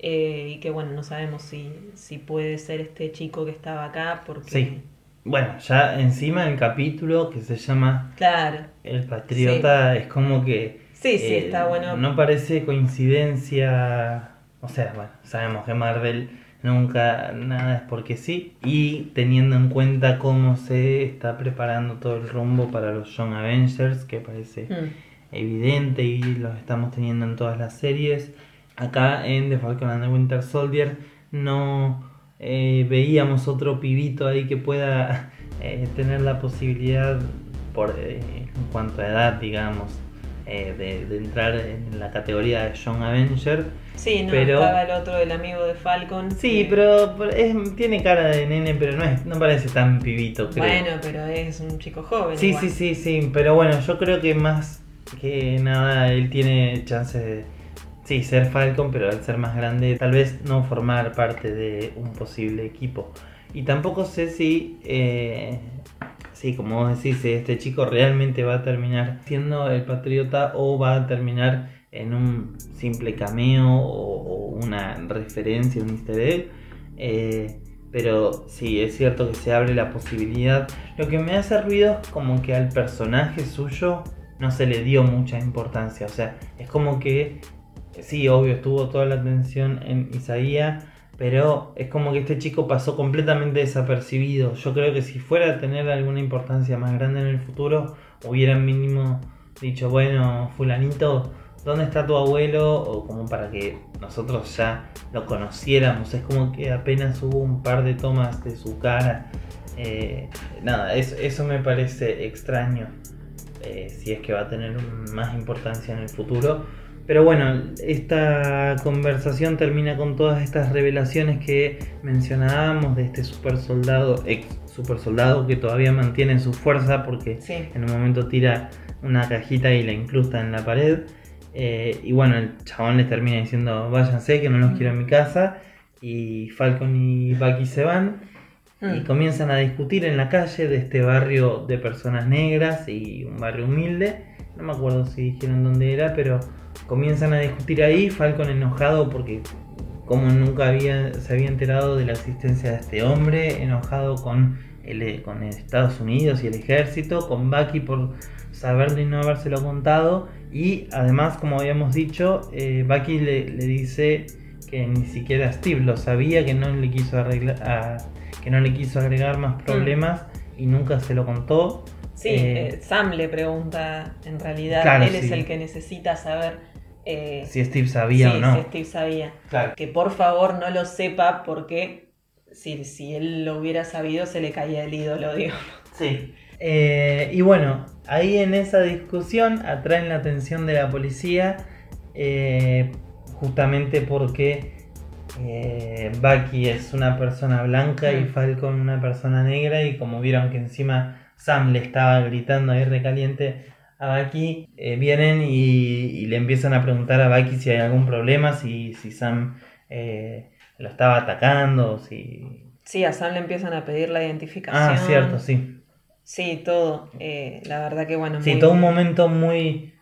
eh, y que bueno, no sabemos si, si puede ser este chico que estaba acá, porque Sí. bueno, ya encima el capítulo que se llama Claro. El Patriota es como que... eh, Sí, sí, está bueno. No parece coincidencia... O sea, bueno, sabemos que Marvel nunca nada es porque sí. Y teniendo en cuenta cómo se está preparando todo el rumbo para los Young Avengers, que parece Mm. evidente y los estamos teniendo en todas las series. Acá en The Falcon and the Winter Soldier no eh, veíamos otro pibito ahí que pueda eh, tener la posibilidad, por, eh, en cuanto a edad, digamos, eh, de, de entrar en la categoría de Young Avenger. Sí, no, Pero- estaba el otro, el amigo de Falcon. Sí, que- pero es- tiene cara de nene, pero no, es, no parece tan pibito, creo. Bueno, pero es un chico joven. Sí, igual. sí, sí, sí, pero bueno, yo creo que más que nada él tiene chance de, sí, ser Falcon, pero al ser más grande, tal vez no formar parte de un posible equipo. Y tampoco sé si, eh, sí, como vos decís, este chico realmente va a terminar siendo el patriota o va a terminar en un simple cameo o, una referencia, un easter. Eh, pero sí, es cierto que se abre la posibilidad. Lo que me hace ruido es como que al personaje suyo no se le dio mucha importancia. O sea, es como que, sí, obvio, estuvo toda la atención en Isaías, pero es como que este chico pasó completamente desapercibido. Yo creo que si fuera a tener alguna importancia más grande en el futuro, hubieran mínimo dicho, bueno, fulanito, ¿dónde está tu abuelo? O como para que nosotros ya lo conociéramos. Es como que apenas hubo un par de tomas de su cara. Eh, nada, es- eso me parece extraño. eh, si es que va a tener más importancia en el futuro. Pero bueno, esta conversación termina con todas estas revelaciones que mencionábamos de este super soldado, ex super soldado que todavía mantiene su fuerza porque Sí. en un momento tira una cajita y la incrusta en la pared. Eh, y bueno, el chabón les termina diciendo, váyanse, que no los quiero en mi casa. Y Falcon y Bucky se van y Mm. comienzan a discutir en la calle de este barrio de personas negras y un barrio humilde. No me acuerdo si dijeron dónde era, pero comienzan a discutir ahí. Falcon enojado porque como nunca había, se había enterado de la existencia de este hombre, enojado con, el, con Estados Unidos y el ejército, con Bucky por saberlo y no habérselo contado. Y además, como habíamos dicho, eh, Bucky le, le dice que ni siquiera Steve lo sabía, que no le quiso arreglar, a- que no le quiso agregar más problemas y nunca se lo contó. Sí, Eh, eh, Sam le pregunta, en realidad, Claro, él es el que necesita saber eh, si Steve sabía sí, o no. si Steve sabía. Claro. Que por favor no lo sepa porque si, si él lo hubiera sabido se le caía el ídolo, digo. Sí. Eh, y bueno, ahí en esa discusión atraen la atención de la policía eh, justamente porque eh, Bucky es una persona blanca y Mm. Falcon una persona negra y como vieron que encima Sam le estaba gritando ahí recaliente a Bucky, eh, vienen y, y le empiezan a preguntar a Bucky si hay algún problema, si, si Sam eh, lo estaba atacando, si... Sí, a Sam le empiezan a pedir la identificación. Ah, cierto, sí. Sí, todo. La verdad que bueno. Sí, muy- todo un momento muy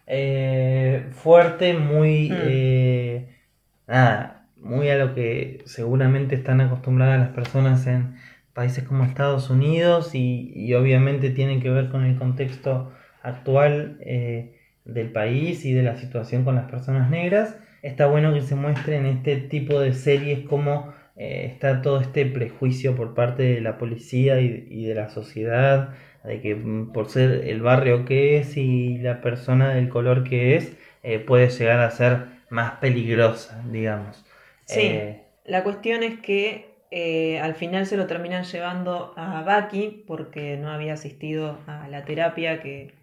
fuerte, muy... Mm. nada, muy a lo que seguramente están acostumbradas las personas en países como Estados Unidos y, y obviamente tiene que ver con el contexto actual eh, del país y de la situación con las personas negras. Está bueno que se muestre en este tipo de series cómo eh, está todo este prejuicio por parte de la policía y, y de la sociedad, de que mm, por ser el barrio que es y la persona del color que es, eh, puede llegar a ser más peligrosa, digamos. Sí. Eh, La cuestión es que eh, al final se lo terminan llevando a Bucky porque no había asistido a la terapia que,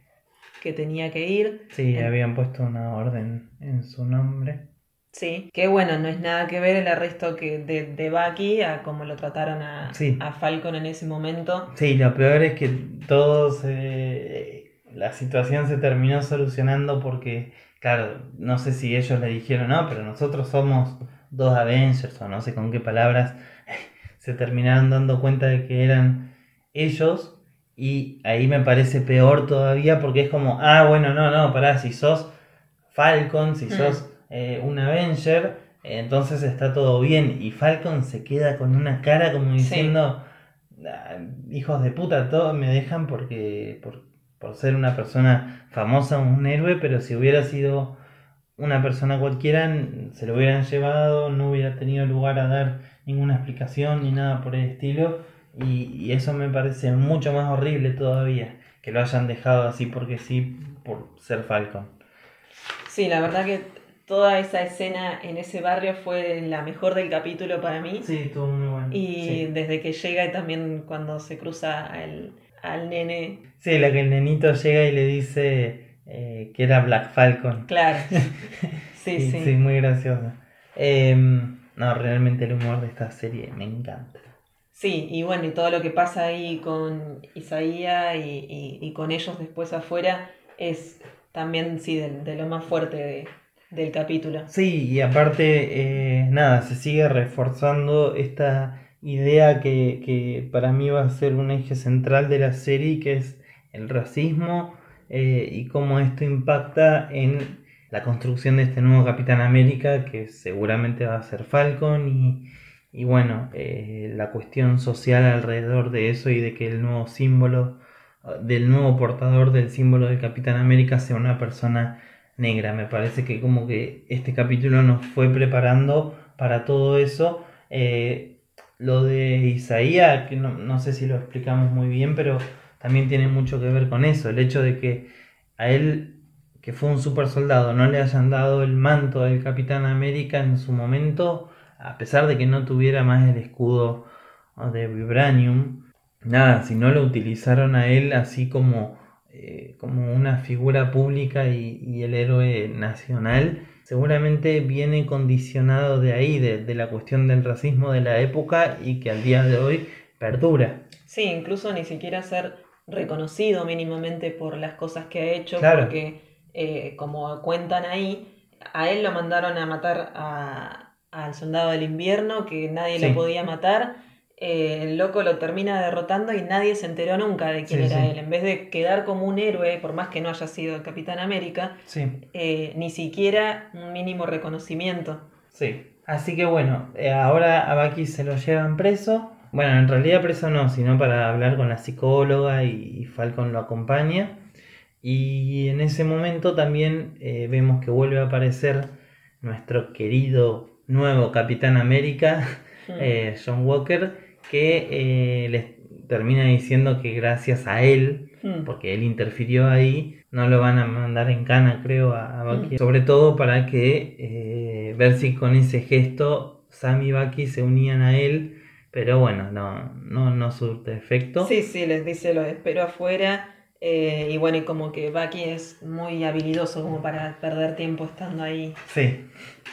que tenía que ir. sí, habían puesto una orden en su nombre. Sí, que bueno, no es nada que ver el arresto que de, de Bucky a cómo lo trataron a, Sí. a Falcon en ese momento. Sí, lo peor es que todos eh, la situación se terminó solucionando porque, claro, no sé si ellos le dijeron, no, pero nosotros somos dos Avengers o no sé con qué palabras, se terminaron dando cuenta de que eran ellos y ahí me parece peor todavía porque es como, ah, bueno, no, no, pará, si sos Falcon, si Mm. sos eh, un Avenger, eh, entonces está todo bien y Falcon se queda con una cara como Sí. diciendo ah, hijos de puta, todos me dejan porque por, por ser una persona famosa, un héroe, pero si hubiera sido una persona cualquiera, se lo hubieran llevado, no hubiera tenido lugar a dar ninguna explicación ni nada por el estilo. Y, y eso me parece mucho más horrible todavía, que lo hayan dejado así porque sí, por ser Falcon. Sí, la verdad que toda esa escena en ese barrio fue la mejor del capítulo para mí. Sí, estuvo muy bueno. Y sí. desde que llega y también cuando se cruza al, al nene. Sí, la que el nenito llega y le dice eh, que era Black Falcon. Claro. Sí, sí. sí, muy gracioso. Em, no, realmente el humor de esta serie me encanta. Sí, y bueno, y todo lo que pasa ahí con Isaías y, y- y con ellos después afuera es también, sí, de, de lo más fuerte de- del capítulo. Sí, y aparte, eh, nada, se sigue reforzando esta idea que, que para mí va a ser un eje central de la serie, que es el racismo eh, y cómo esto impacta en la construcción de este nuevo Capitán América, que seguramente va a ser Falcon, y, bueno, eh, la cuestión social alrededor de eso y de que el nuevo símbolo, del nuevo portador del símbolo del Capitán América sea una persona negra. Me parece que como que este capítulo nos fue preparando para todo eso. Eh, lo de Isaías, que no, no sé si lo explicamos muy bien, pero también tiene mucho que ver con eso. El hecho de que a él, que fue un super soldado, no le hayan dado el manto del Capitán América en su momento, a pesar de que no tuviera más el escudo de Vibranium. Nada, si no lo utilizaron a él así como eh, como una figura pública y, el héroe nacional, seguramente viene condicionado de ahí, de, de la cuestión del racismo de la época y que al día de hoy perdura. Sí, incluso ni siquiera ser reconocido mínimamente por las cosas que ha hecho, Claro. porque eh, como cuentan ahí, a él lo mandaron a matar a- al soldado del invierno, que nadie Sí. lo podía matar. eh, el loco lo termina derrotando y nadie se enteró nunca de quién Sí, era sí. él. En vez de quedar como un héroe, por más que no haya sido el Capitán América, Sí, eh, ni siquiera un mínimo reconocimiento. sí. Así que bueno, ahora a Bucky se lo llevan preso. Bueno, en realidad preso no, sino para hablar con la psicóloga y, Falcon lo acompaña. Y en ese momento también eh, vemos que vuelve a aparecer nuestro querido nuevo Capitán América, Mm. eh, John Walker, que eh, les termina diciendo que gracias a él, Mm. porque él interfirió ahí, no lo van a mandar en cana, creo, a, a Bucky. Sobre todo para que ver si con ese gesto Sam y Bucky se unían a él, pero bueno, no, no, no surte efecto. Sí, sí, les dice lo espero afuera. eh, y bueno, y como que Bucky es muy habilidoso como para perder tiempo estando ahí sí.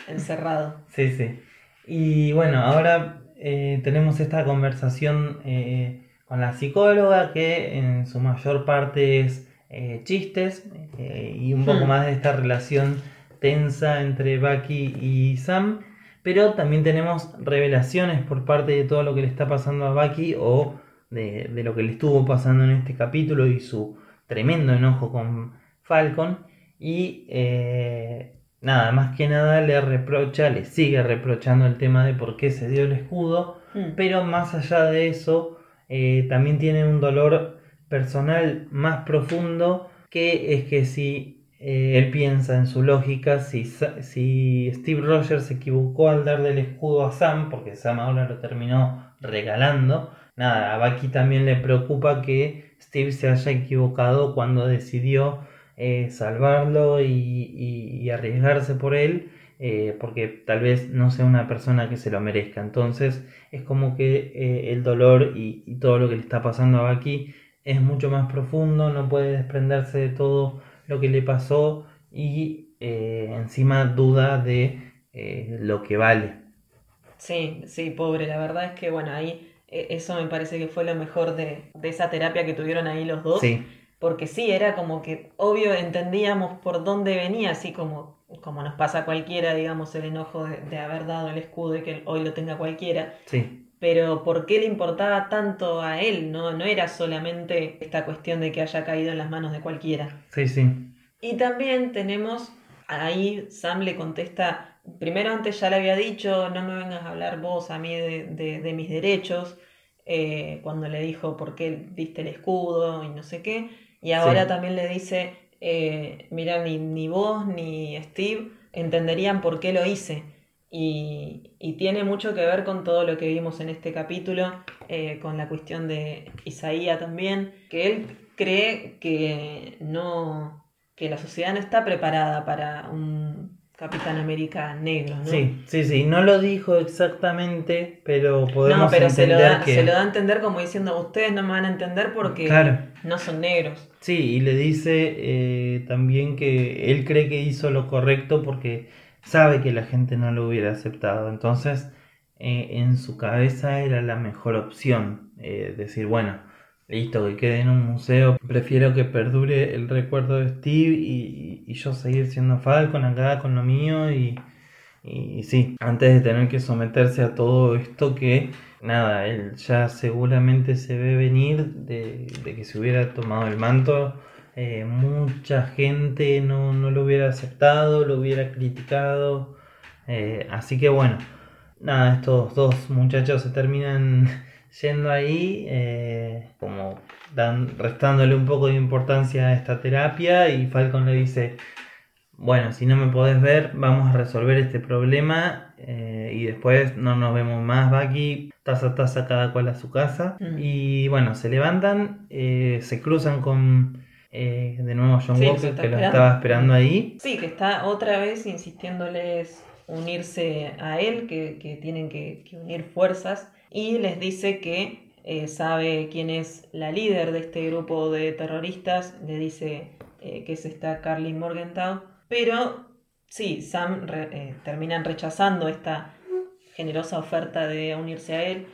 encerrado. Sí, sí. Y bueno, ahora eh, tenemos esta conversación eh, con la psicóloga que en su mayor parte es chistes y un poco Hmm. más de esta relación tensa entre Bucky y Sam. Pero también tenemos revelaciones por parte de todo lo que le está pasando a Bucky o de, de lo que le estuvo pasando en este capítulo y su tremendo enojo con Falcon. Y eh, nada, más que nada le reprocha, le sigue reprochando el tema de por qué se dio el escudo. Mm. Pero más allá de eso, eh, también tiene un dolor personal más profundo que es que si eh, él piensa en su lógica, si, si Steve Rogers se equivocó al darle el escudo a Sam, porque Sam ahora lo terminó regalando, nada, a Bucky también le preocupa que Steve se haya equivocado cuando decidió eh, salvarlo y, y- arriesgarse por él, eh, porque tal vez no sea una persona que se lo merezca. Entonces es como que el dolor y, y todo lo que le está pasando a Bucky es mucho más profundo, no puede desprenderse de todo lo que le pasó y eh, encima duda de eh, lo que vale. Sí, sí, pobre. La verdad es que, bueno, ahí eh, eso me parece que fue lo mejor de, de esa terapia que tuvieron ahí los dos. Sí, Porque sí, era como que obvio entendíamos por dónde venía, así como, como nos pasa a cualquiera, digamos, el enojo de, de haber dado el escudo y que hoy lo tenga cualquiera. sí, Pero ¿por qué le importaba tanto a él? No, no era solamente esta cuestión de que haya caído en las manos de cualquiera. sí, sí. Y también tenemos, ahí Sam le contesta, primero antes ya le había dicho, no me vengas a hablar vos a mí de, de- de mis derechos, eh, cuando le dijo por qué diste el escudo y no sé qué. Y ahora Sí. también le dice, eh, mira, ni, ni vos ni Steve entenderían por qué lo hice. Y, y tiene mucho que ver con todo lo que vimos en este capítulo, eh, con la cuestión de Isaías también, que él cree que no, que la sociedad no está preparada para un Capitán América negro, ¿no? Sí, sí, sí. No lo dijo exactamente, pero podemos No, pero se lo, da, que. se lo da a entender como diciendo, ustedes no me van a entender porque Claro. no son negros. Sí, y le dice eh, también que él cree que hizo lo correcto porque sabe que la gente no lo hubiera aceptado. Entonces, eh, en su cabeza era la mejor opción. eh, decir, bueno, listo, que quede en un museo. Prefiero que perdure el recuerdo de Steve y, yo seguir siendo Falcon acá con lo mío. Y, sí, antes de tener que someterse a todo esto que nada, él ya seguramente se ve venir de que se hubiera tomado el manto, eh, mucha gente no, no lo hubiera aceptado, lo hubiera criticado, eh, así que bueno, nada, estos dos muchachos se terminan yendo ahí, eh, como dan, restándole un poco de importancia a esta terapia y Falcon le dice, bueno, si no me podés ver, vamos a resolver este problema eh, y después no nos vemos más, Bucky, taza a taza cada cual a su casa. Mm. Y bueno, se levantan, eh, se cruzan con eh, de nuevo John Sí, Walker, que lo estaba esperando ahí. Sí, que está otra vez insistiéndoles unirse a él, que, que tienen que, que unir fuerzas, y les dice que eh, sabe quién es la líder de este grupo de terroristas, le dice eh, que es esta Carly Morgenthau, pero sí, Sam re- terminan rechazando esta generosa oferta de unirse a él,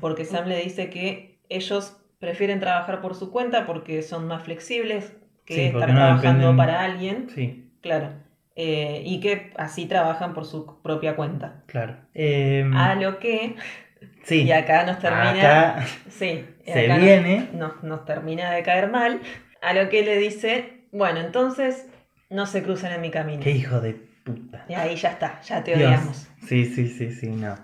porque Sam le dice que ellos prefieren trabajar por su cuenta porque son más flexibles que Sí, estar no trabajando dependen- para alguien, Sí, claro, eh, y que así trabajan por su propia cuenta. claro. Eh, A lo que, sí, y acá nos termina, acá sí, se acá viene. Nos, nos termina de caer mal, a lo que le dice, bueno, entonces no se crucen en mi camino. Qué hijo de puta. Y ahí ya está, ya te Dios. odiamos. Sí, sí, sí, sí, no.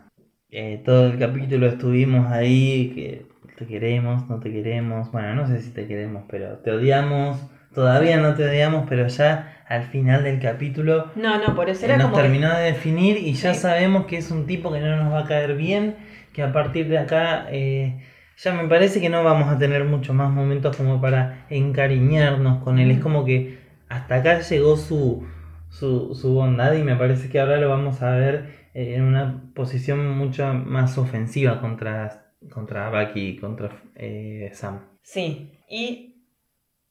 Eh, todo el capítulo estuvimos ahí, que te queremos, no te queremos. Bueno, no sé si te queremos, pero te odiamos. Todavía no te odiamos, pero ya al final del capítulo No, no, por eso era nos como que- terminó de definir y ya Sí. sabemos que es un tipo que no nos va a caer bien, que a partir de acá eh, ya me parece que no vamos a tener muchos más momentos como para encariñarnos con él. Es como que hasta acá llegó su, su, su bondad y me parece que ahora lo vamos a ver eh, en una posición mucho más ofensiva contra, contra Bucky y contra eh, Sam. Sí, y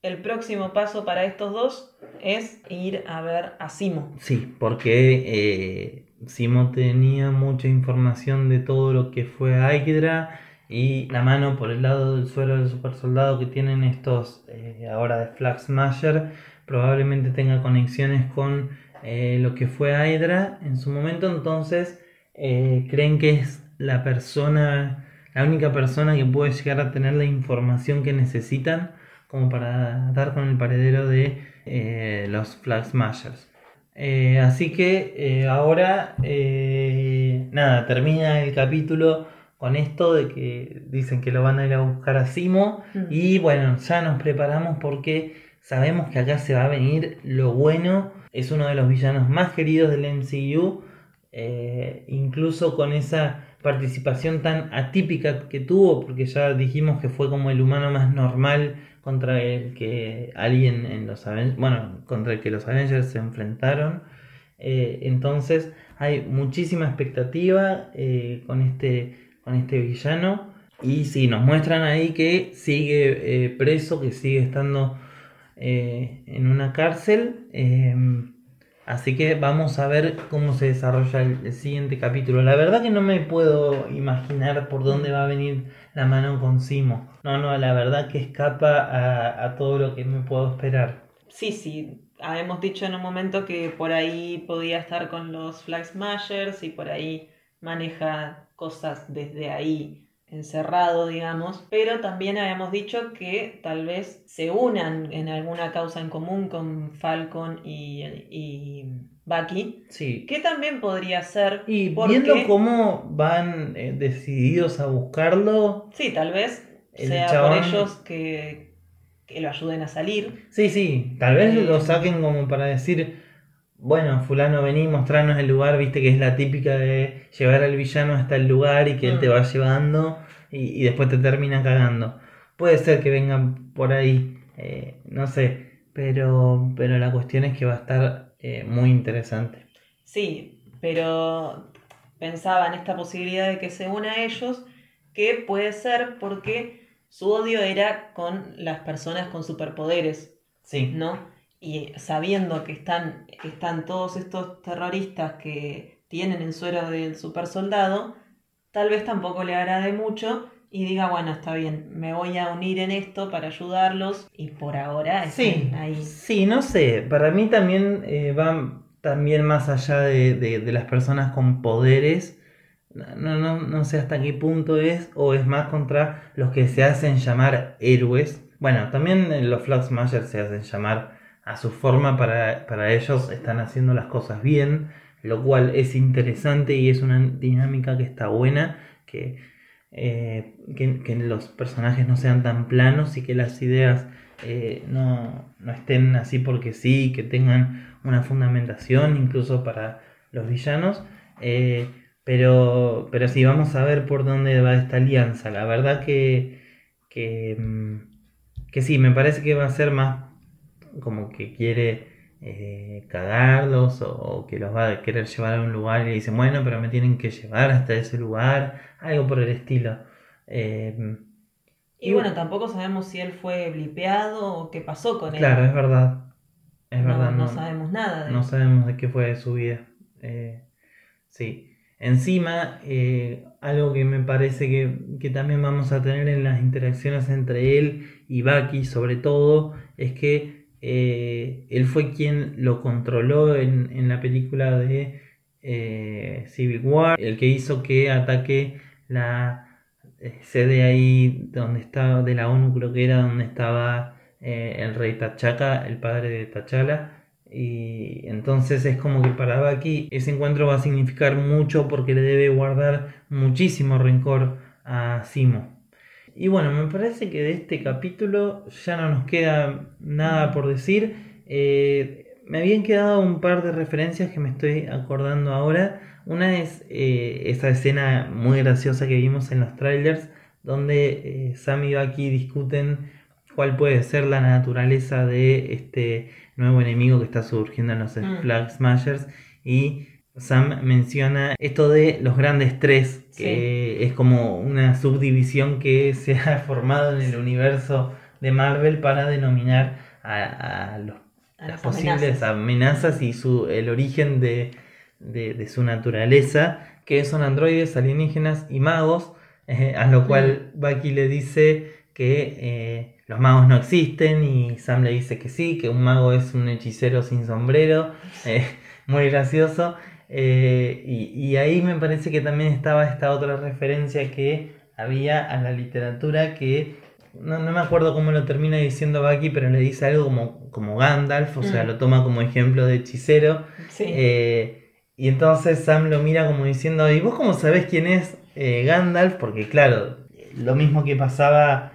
el próximo paso para estos dos es ir a ver a Simo. Sí, porque eh, Simo tenía mucha información de todo lo que fue Hydra y la mano por el lado del suero del super soldado que tienen estos eh, ahora de Flag Smasher probablemente tenga conexiones con eh, lo que fue Hydra en su momento, entonces eh, creen que es la persona, la única persona que puede llegar a tener la información que necesitan como para dar con el paredero de eh, los Flag Smashers. Eh, así que eh, ahora, nada, termina el capítulo con esto de que dicen que lo van a ir a buscar a Simo. Mm. Y bueno, ya nos preparamos porque sabemos que acá se va a venir lo bueno. Es uno de los villanos más queridos del MCU. incluso con esa participación tan atípica que tuvo, porque ya dijimos que fue como el humano más normal contra el que alguien en los Avengers, bueno, contra el que los Avengers se enfrentaron. Eh, entonces hay muchísima expectativa eh, con, este, con este villano. Y sí, nos muestran ahí que sigue eh, preso, que sigue estando en una cárcel. Así que vamos a ver cómo se desarrolla el, siguiente capítulo. La verdad que no me puedo imaginar por dónde va a venir la mano con Simo. No, no, la verdad que escapa a, a todo lo que me puedo esperar. Sí, sí, habíamos dicho en un momento que por ahí podía estar con los Flag Smashers y por ahí maneja cosas desde ahí encerrado, digamos, pero también habíamos dicho que tal vez se unan en alguna causa en común con Falcon y, y Bucky, Sí. que también podría ser. Y porque- viendo cómo van eh, decididos a buscarlo, Sí, tal vez El sea chabón- por ellos que, que lo ayuden a salir. sí, sí, tal vez Eh. lo saquen como para decir, bueno, fulano, vení, mostrarnos el lugar, viste que es la típica de llevar al villano hasta el lugar y que él Mm. te va llevando y, y después te termina cagando. Puede ser que vengan por ahí, eh, no sé, pero, pero la cuestión es que va a estar eh, muy interesante. Sí, pero pensaba en esta posibilidad de que se una a ellos, que puede ser porque su odio era con las personas con superpoderes, Sí, ¿no? Y sabiendo que están, que están todos estos terroristas que tienen el suero del super soldado, tal vez tampoco le agrade mucho y diga, bueno, está bien, me voy a unir en esto para ayudarlos y por ahora Sí, ahí. sí, no sé, para mí también eh, va también más allá de, de- de las personas con poderes, no, no, no sé hasta qué punto es, o es más contra los que se hacen llamar héroes. Bueno, también los Flag Smashers se hacen llamar a su forma, para, para ellos están haciendo las cosas bien, lo cual es interesante y es una dinámica que está buena, que eh, que, que los personajes no sean tan planos y que las ideas eh, no, no estén así porque sí, que tengan una fundamentación incluso para los villanos. eh, pero, pero sí, vamos a ver por dónde va esta alianza. La verdad que, que, mm, que sí, me parece que va a ser más como que quiere eh, cagarlos o, o que los va a querer llevar a un lugar y le dicen, bueno, pero me tienen que llevar hasta ese lugar, algo por el estilo. Eh, Y Y- bueno, tampoco sabemos si él fue blipeado o qué pasó con él. claro, es verdad. Es no, verdad, no no, sabemos nada de no él. sabemos de qué fue de su vida. Eh, sí. Encima, eh, algo que me parece que, que también vamos a tener en las interacciones entre él y Bucky, sobre todo, es que eh, él fue quien lo controló en, en la película de eh, Civil War, el que hizo que ataque la eh, sede ahí donde estaba, de la ONU creo que era, donde estaba eh, el rey T'Chaka, el padre de T'Challa. Y entonces es como que para Bucky ese encuentro va a significar mucho porque le debe guardar muchísimo rencor a Simo. Y bueno, me parece que de este capítulo ya no nos queda nada por decir. Eh, me habían quedado un par de referencias que me estoy acordando ahora. Una es eh, esa escena muy graciosa que vimos en los trailers, donde eh, Sam y Bucky discuten cuál puede ser la naturaleza de este nuevo enemigo que está surgiendo en los Mm. Flag Smashers. Y Sam menciona esto de los grandes tres, que es como una subdivisión que se ha formado en el universo de Marvel para denominar a, a los A las las posibles amenazas. amenazas y su, el origen de, de- de su naturaleza, que son androides, alienígenas y magos, eh, a lo cual Bucky le dice que eh, los magos no existen y Sam le dice que sí, que un mago es un hechicero sin sombrero, eh, muy gracioso. Eh, y, y ahí me parece que también estaba esta otra referencia que había a la literatura que no, no me acuerdo cómo lo termina diciendo Bucky, pero le dice algo como, como Gandalf, o sea, Mm. lo toma como ejemplo de hechicero. Sí. Eh, y entonces Sam lo mira como diciendo, ¿y vos cómo sabés quién es eh, Gandalf? Porque claro, lo mismo que pasaba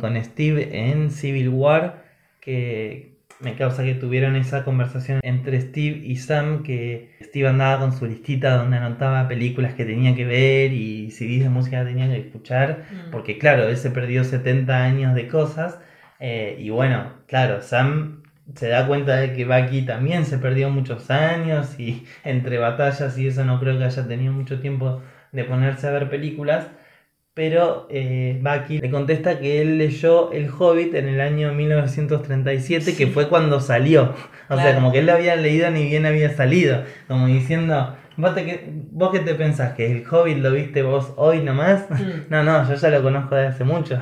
con Steve en Civil War, que me causa que tuvieron esa conversación entre Steve y Sam, que Steve andaba con su listita donde anotaba películas que tenía que ver y CDs de música que tenía que escuchar. Mm. Porque claro, él se perdió 70 años de cosas. eh, y bueno, claro, Sam se da cuenta de que Bucky también se perdió muchos años y entre batallas y eso no creo que haya tenido mucho tiempo de ponerse a ver películas. Pero eh, Bucky le contesta que él leyó El Hobbit en el año 1937, que Sí. fue cuando salió. O sea, como que él lo había leído ni bien había salido. Como diciendo, ¿vos, te, qué- vos qué te pensás? ¿Que El Hobbit lo viste vos hoy nomás? Mm. No, no, yo ya lo conozco de hace mucho.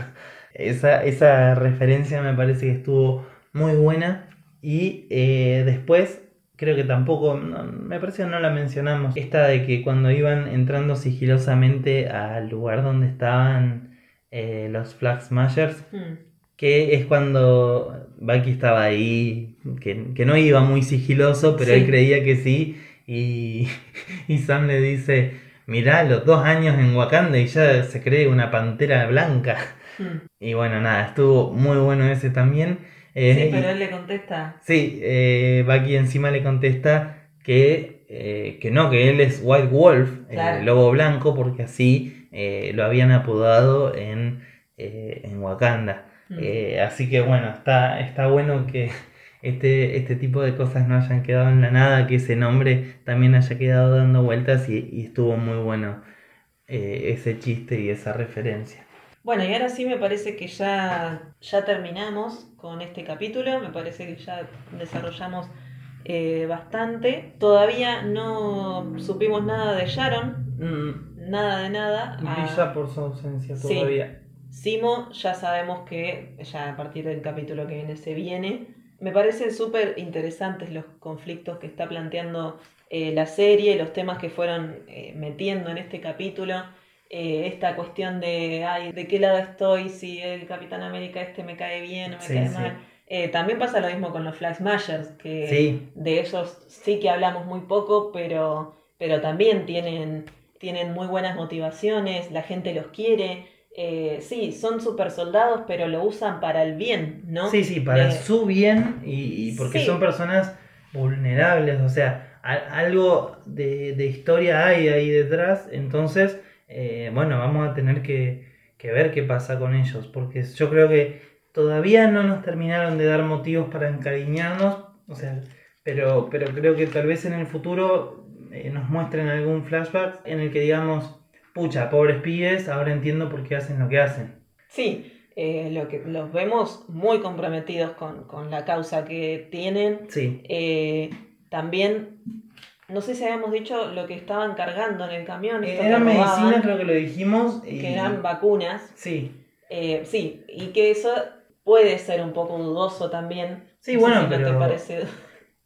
Esa, esa referencia me parece que estuvo muy buena. Y eh, después, creo que tampoco, no, me parece que no la mencionamos. Esta de que cuando iban entrando sigilosamente al lugar donde estaban eh, los Flag Smashers, Mm. que es cuando Bucky estaba ahí, que, que no iba muy sigiloso, pero Sí. él creía que sí, y, y Sam le dice, mirá, los dos años en Wakanda y ya se cree una pantera blanca. Mm. Y bueno, nada, estuvo muy bueno ese también. Eh, Sí, pero él le contesta. Sí, eh, Bucky encima le contesta que, eh, que no, que él es White Wolf, Claro. el lobo blanco, porque así eh, lo habían apodado en, en Wakanda. Mm. Así que bueno, está, está bueno que este, este tipo de cosas no hayan quedado en la nada, que ese nombre también haya quedado dando vueltas y, y estuvo muy bueno ese chiste y esa referencia. Bueno, y ahora sí me parece que ya, ya terminamos con este capítulo. Me parece que ya desarrollamos eh, bastante. Todavía no supimos nada de Sharon, Mm, nada de nada. Ah, brilla por su ausencia sí. todavía. Simo ya sabemos que ya a partir del capítulo que viene se viene. Me parecen súper interesantes los conflictos que está planteando eh, la serie, los temas que fueron eh, metiendo en este capítulo. Eh, esta cuestión de, ay, ¿de qué lado estoy? Si el Capitán América este me cae bien o me Sí, cae sí. mal. Eh, también pasa lo mismo con los Flag Smashers, que Sí. de ellos sí que hablamos muy poco, pero, pero también tienen, tienen muy buenas motivaciones, la gente los quiere. Eh, sí, son super soldados, pero lo usan para el bien, ¿no? Sí, sí, para su bien y, y porque son personas vulnerables, o sea, a- algo de, de historia hay ahí detrás, entonces, eh, bueno, vamos a tener que, que ver qué pasa con ellos, porque yo creo que todavía no nos terminaron de dar motivos para encariñarnos, o sea, pero, pero creo que tal vez en el futuro eh, nos muestren algún flashback en el que digamos, pucha, pobres pibes, ahora entiendo por qué hacen lo que hacen. Sí, eh, lo que, los vemos muy comprometidos con, con la causa que tienen. Sí, Eh, también, no sé si habíamos dicho lo que estaban cargando en el camión. esto que era medicina, robaban, creo que lo dijimos. Y... que eran vacunas. Sí, Eh, sí, y que eso puede ser un poco dudoso también. Sí, No bueno, si no te parece-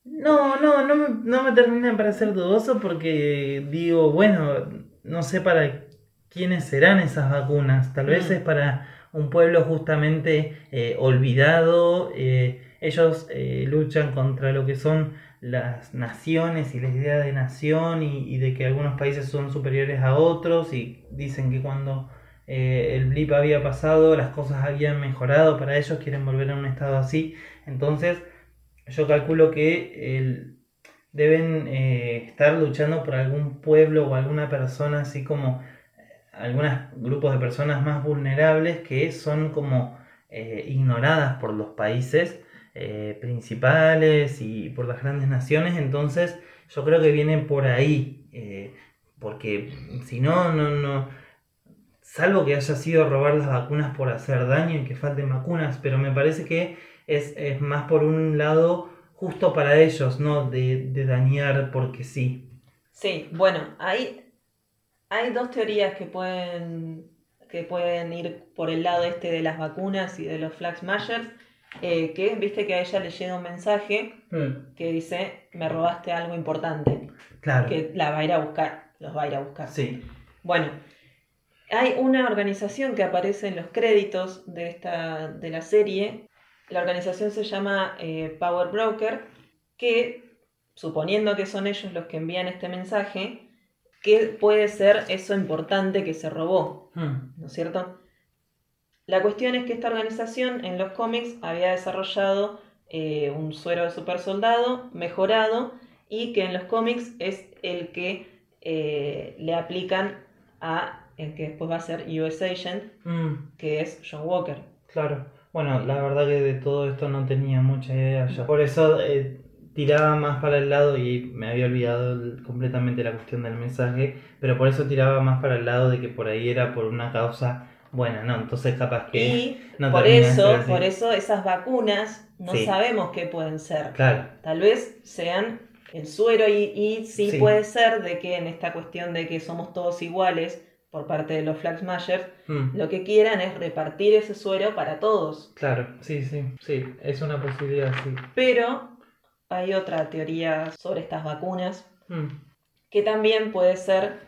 No, no, no me, no me termina de parecer dudoso porque digo, bueno, no sé para quiénes serán esas vacunas. Tal vez Mm. es para un pueblo justamente eh, olvidado. eh, ellos eh, luchan contra lo que son las naciones y la idea de nación y, de que algunos países son superiores a otros y dicen que cuando eh, el blip había pasado las cosas habían mejorado para ellos, quieren volver a un estado así. Entonces yo calculo que el- deben eh, estar luchando por algún pueblo o alguna persona, así como eh, algunos grupos de personas más vulnerables que son como ignoradas por los países eh, principales y por las grandes naciones. Entonces yo creo que viene por ahí, eh, porque si no, no, no, salvo que haya sido robar las vacunas por hacer daño y que falten vacunas, pero me parece que es, es más por un lado justo para ellos, ¿no? De, de dañar porque sí. Sí, bueno, hay, hay dos teorías que pueden, que pueden ir por el lado este de las vacunas y de los flag smashers, eh, que viste que a ella le llega un mensaje que dice, me robaste algo importante, Claro. que la va a ir a buscar, los va a ir a buscar. Sí. Bueno, hay una organización que aparece en los créditos de, esta, de la serie. La organización se llama eh, Power Broker, que, suponiendo que son ellos los que envían este mensaje, ¿qué puede ser eso importante que se robó? Mm. ¿No es cierto? La cuestión es que esta organización en los cómics había desarrollado eh, un suero de super soldado mejorado y que en los cómics es el que eh, le aplican a el que después va a ser US Agent, Mm, que es John Walker. claro. Bueno, la verdad que de todo esto no tenía mucha idea yo. Por eso eh, tiraba más para el lado y me había olvidado el- completamente la cuestión del mensaje, pero por eso tiraba más para el lado de que por ahí era por una causa buena, ¿no? Entonces capaz que... Y no por eso, por eso esas vacunas no Sí. sabemos qué pueden ser. Claro. Tal vez sean el suero y, y sí, Sí. puede ser de que en esta cuestión de que somos todos iguales por parte de los Flag Smashers, Mm, lo que quieran es repartir ese suero para todos. Claro, sí, sí, sí, es una posibilidad, sí. Pero hay otra teoría sobre estas vacunas Mm, que también puede ser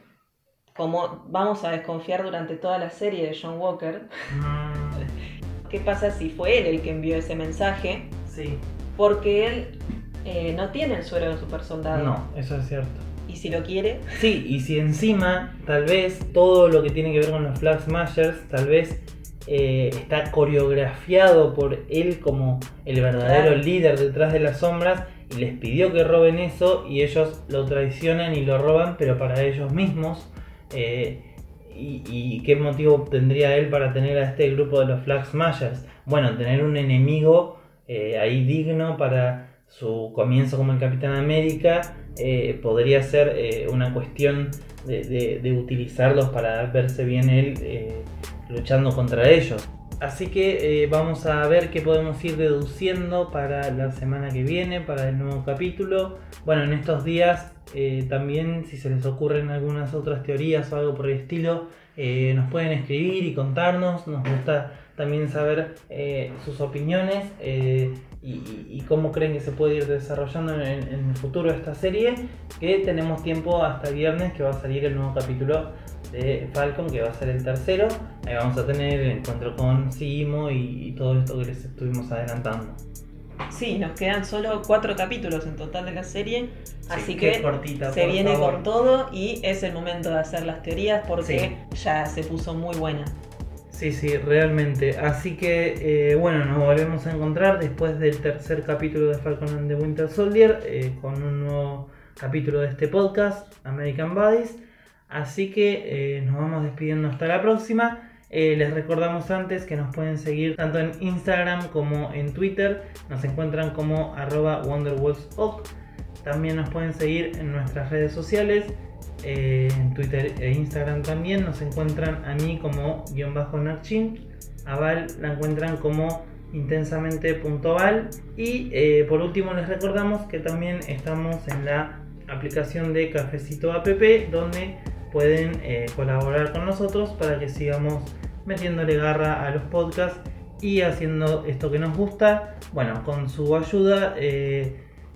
como vamos a desconfiar durante toda la serie de John Walker, mm, qué pasa si fue él el que envió ese mensaje, Sí. porque él eh, no tiene el suero de super soldado. No, eso es cierto. Y si lo quiere, Sí, y si encima, tal vez todo lo que tiene que ver con los Flag Smashers, tal vez eh, está coreografiado por él como el verdadero Claro. líder detrás de las sombras y les pidió que roben eso y ellos lo traicionan y lo roban, pero para ellos mismos. Eh, y, qué motivo tendría él para tener a este grupo de los Flag Smashers? Bueno, tener un enemigo eh, ahí digno para su comienzo como el Capitán América eh, podría ser una cuestión de, utilizarlos para verse bien él luchando contra ellos. Así que eh, vamos a ver qué podemos ir deduciendo para la semana que viene, para el nuevo capítulo. Bueno, en estos días eh, también, si se les ocurren algunas otras teorías o algo por el estilo, eh, nos pueden escribir y contarnos. Nos gusta también saber sus opiniones y, y- y cómo creen que se puede ir desarrollando en, en el futuro esta serie. Que tenemos tiempo hasta viernes que va a salir el nuevo capítulo de Falcon, que va a ser el tercero. Ahí vamos a tener el encuentro con Simo y, y todo esto que les estuvimos adelantando. sí, nos quedan solo cuatro capítulos en total de la serie. Así que cortita, se viene favor. con todo y es el momento de hacer las teorías porque ya se puso muy buena. Sí, sí, realmente. Así que, eh, bueno, nos volvemos a encontrar después del tercer capítulo de Falcon and the Winter Soldier eh, con un nuevo capítulo de este podcast, American Bodies. Así que eh, nos vamos despidiendo hasta la próxima. Les recordamos antes que nos pueden seguir tanto en Instagram como en Twitter. Nos encuentran como arroba WonderWolfsOc. También nos pueden seguir en nuestras redes sociales. eh, en Twitter e Instagram también nos encuentran a mí como guion bajo Narchin. A Val la encuentran como intensamente.val. Y eh, por último les recordamos que también estamos en la aplicación de Cafecito App donde pueden eh, colaborar con nosotros para que sigamos metiéndole garra a los podcasts y haciendo esto que nos gusta. Bueno, con su ayuda,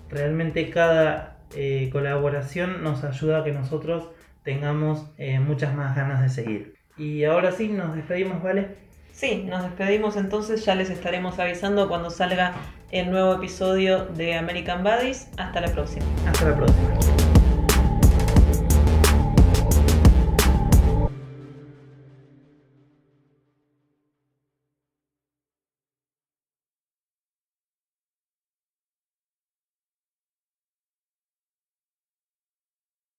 realmente cada eh, colaboración nos ayuda a que nosotros tengamos eh, muchas más ganas de seguir. Y ahora sí, nos despedimos, ¿vale? Sí, nos despedimos entonces, ya les estaremos avisando cuando salga el nuevo episodio de American Buddies. Hasta la próxima. Hasta la próxima.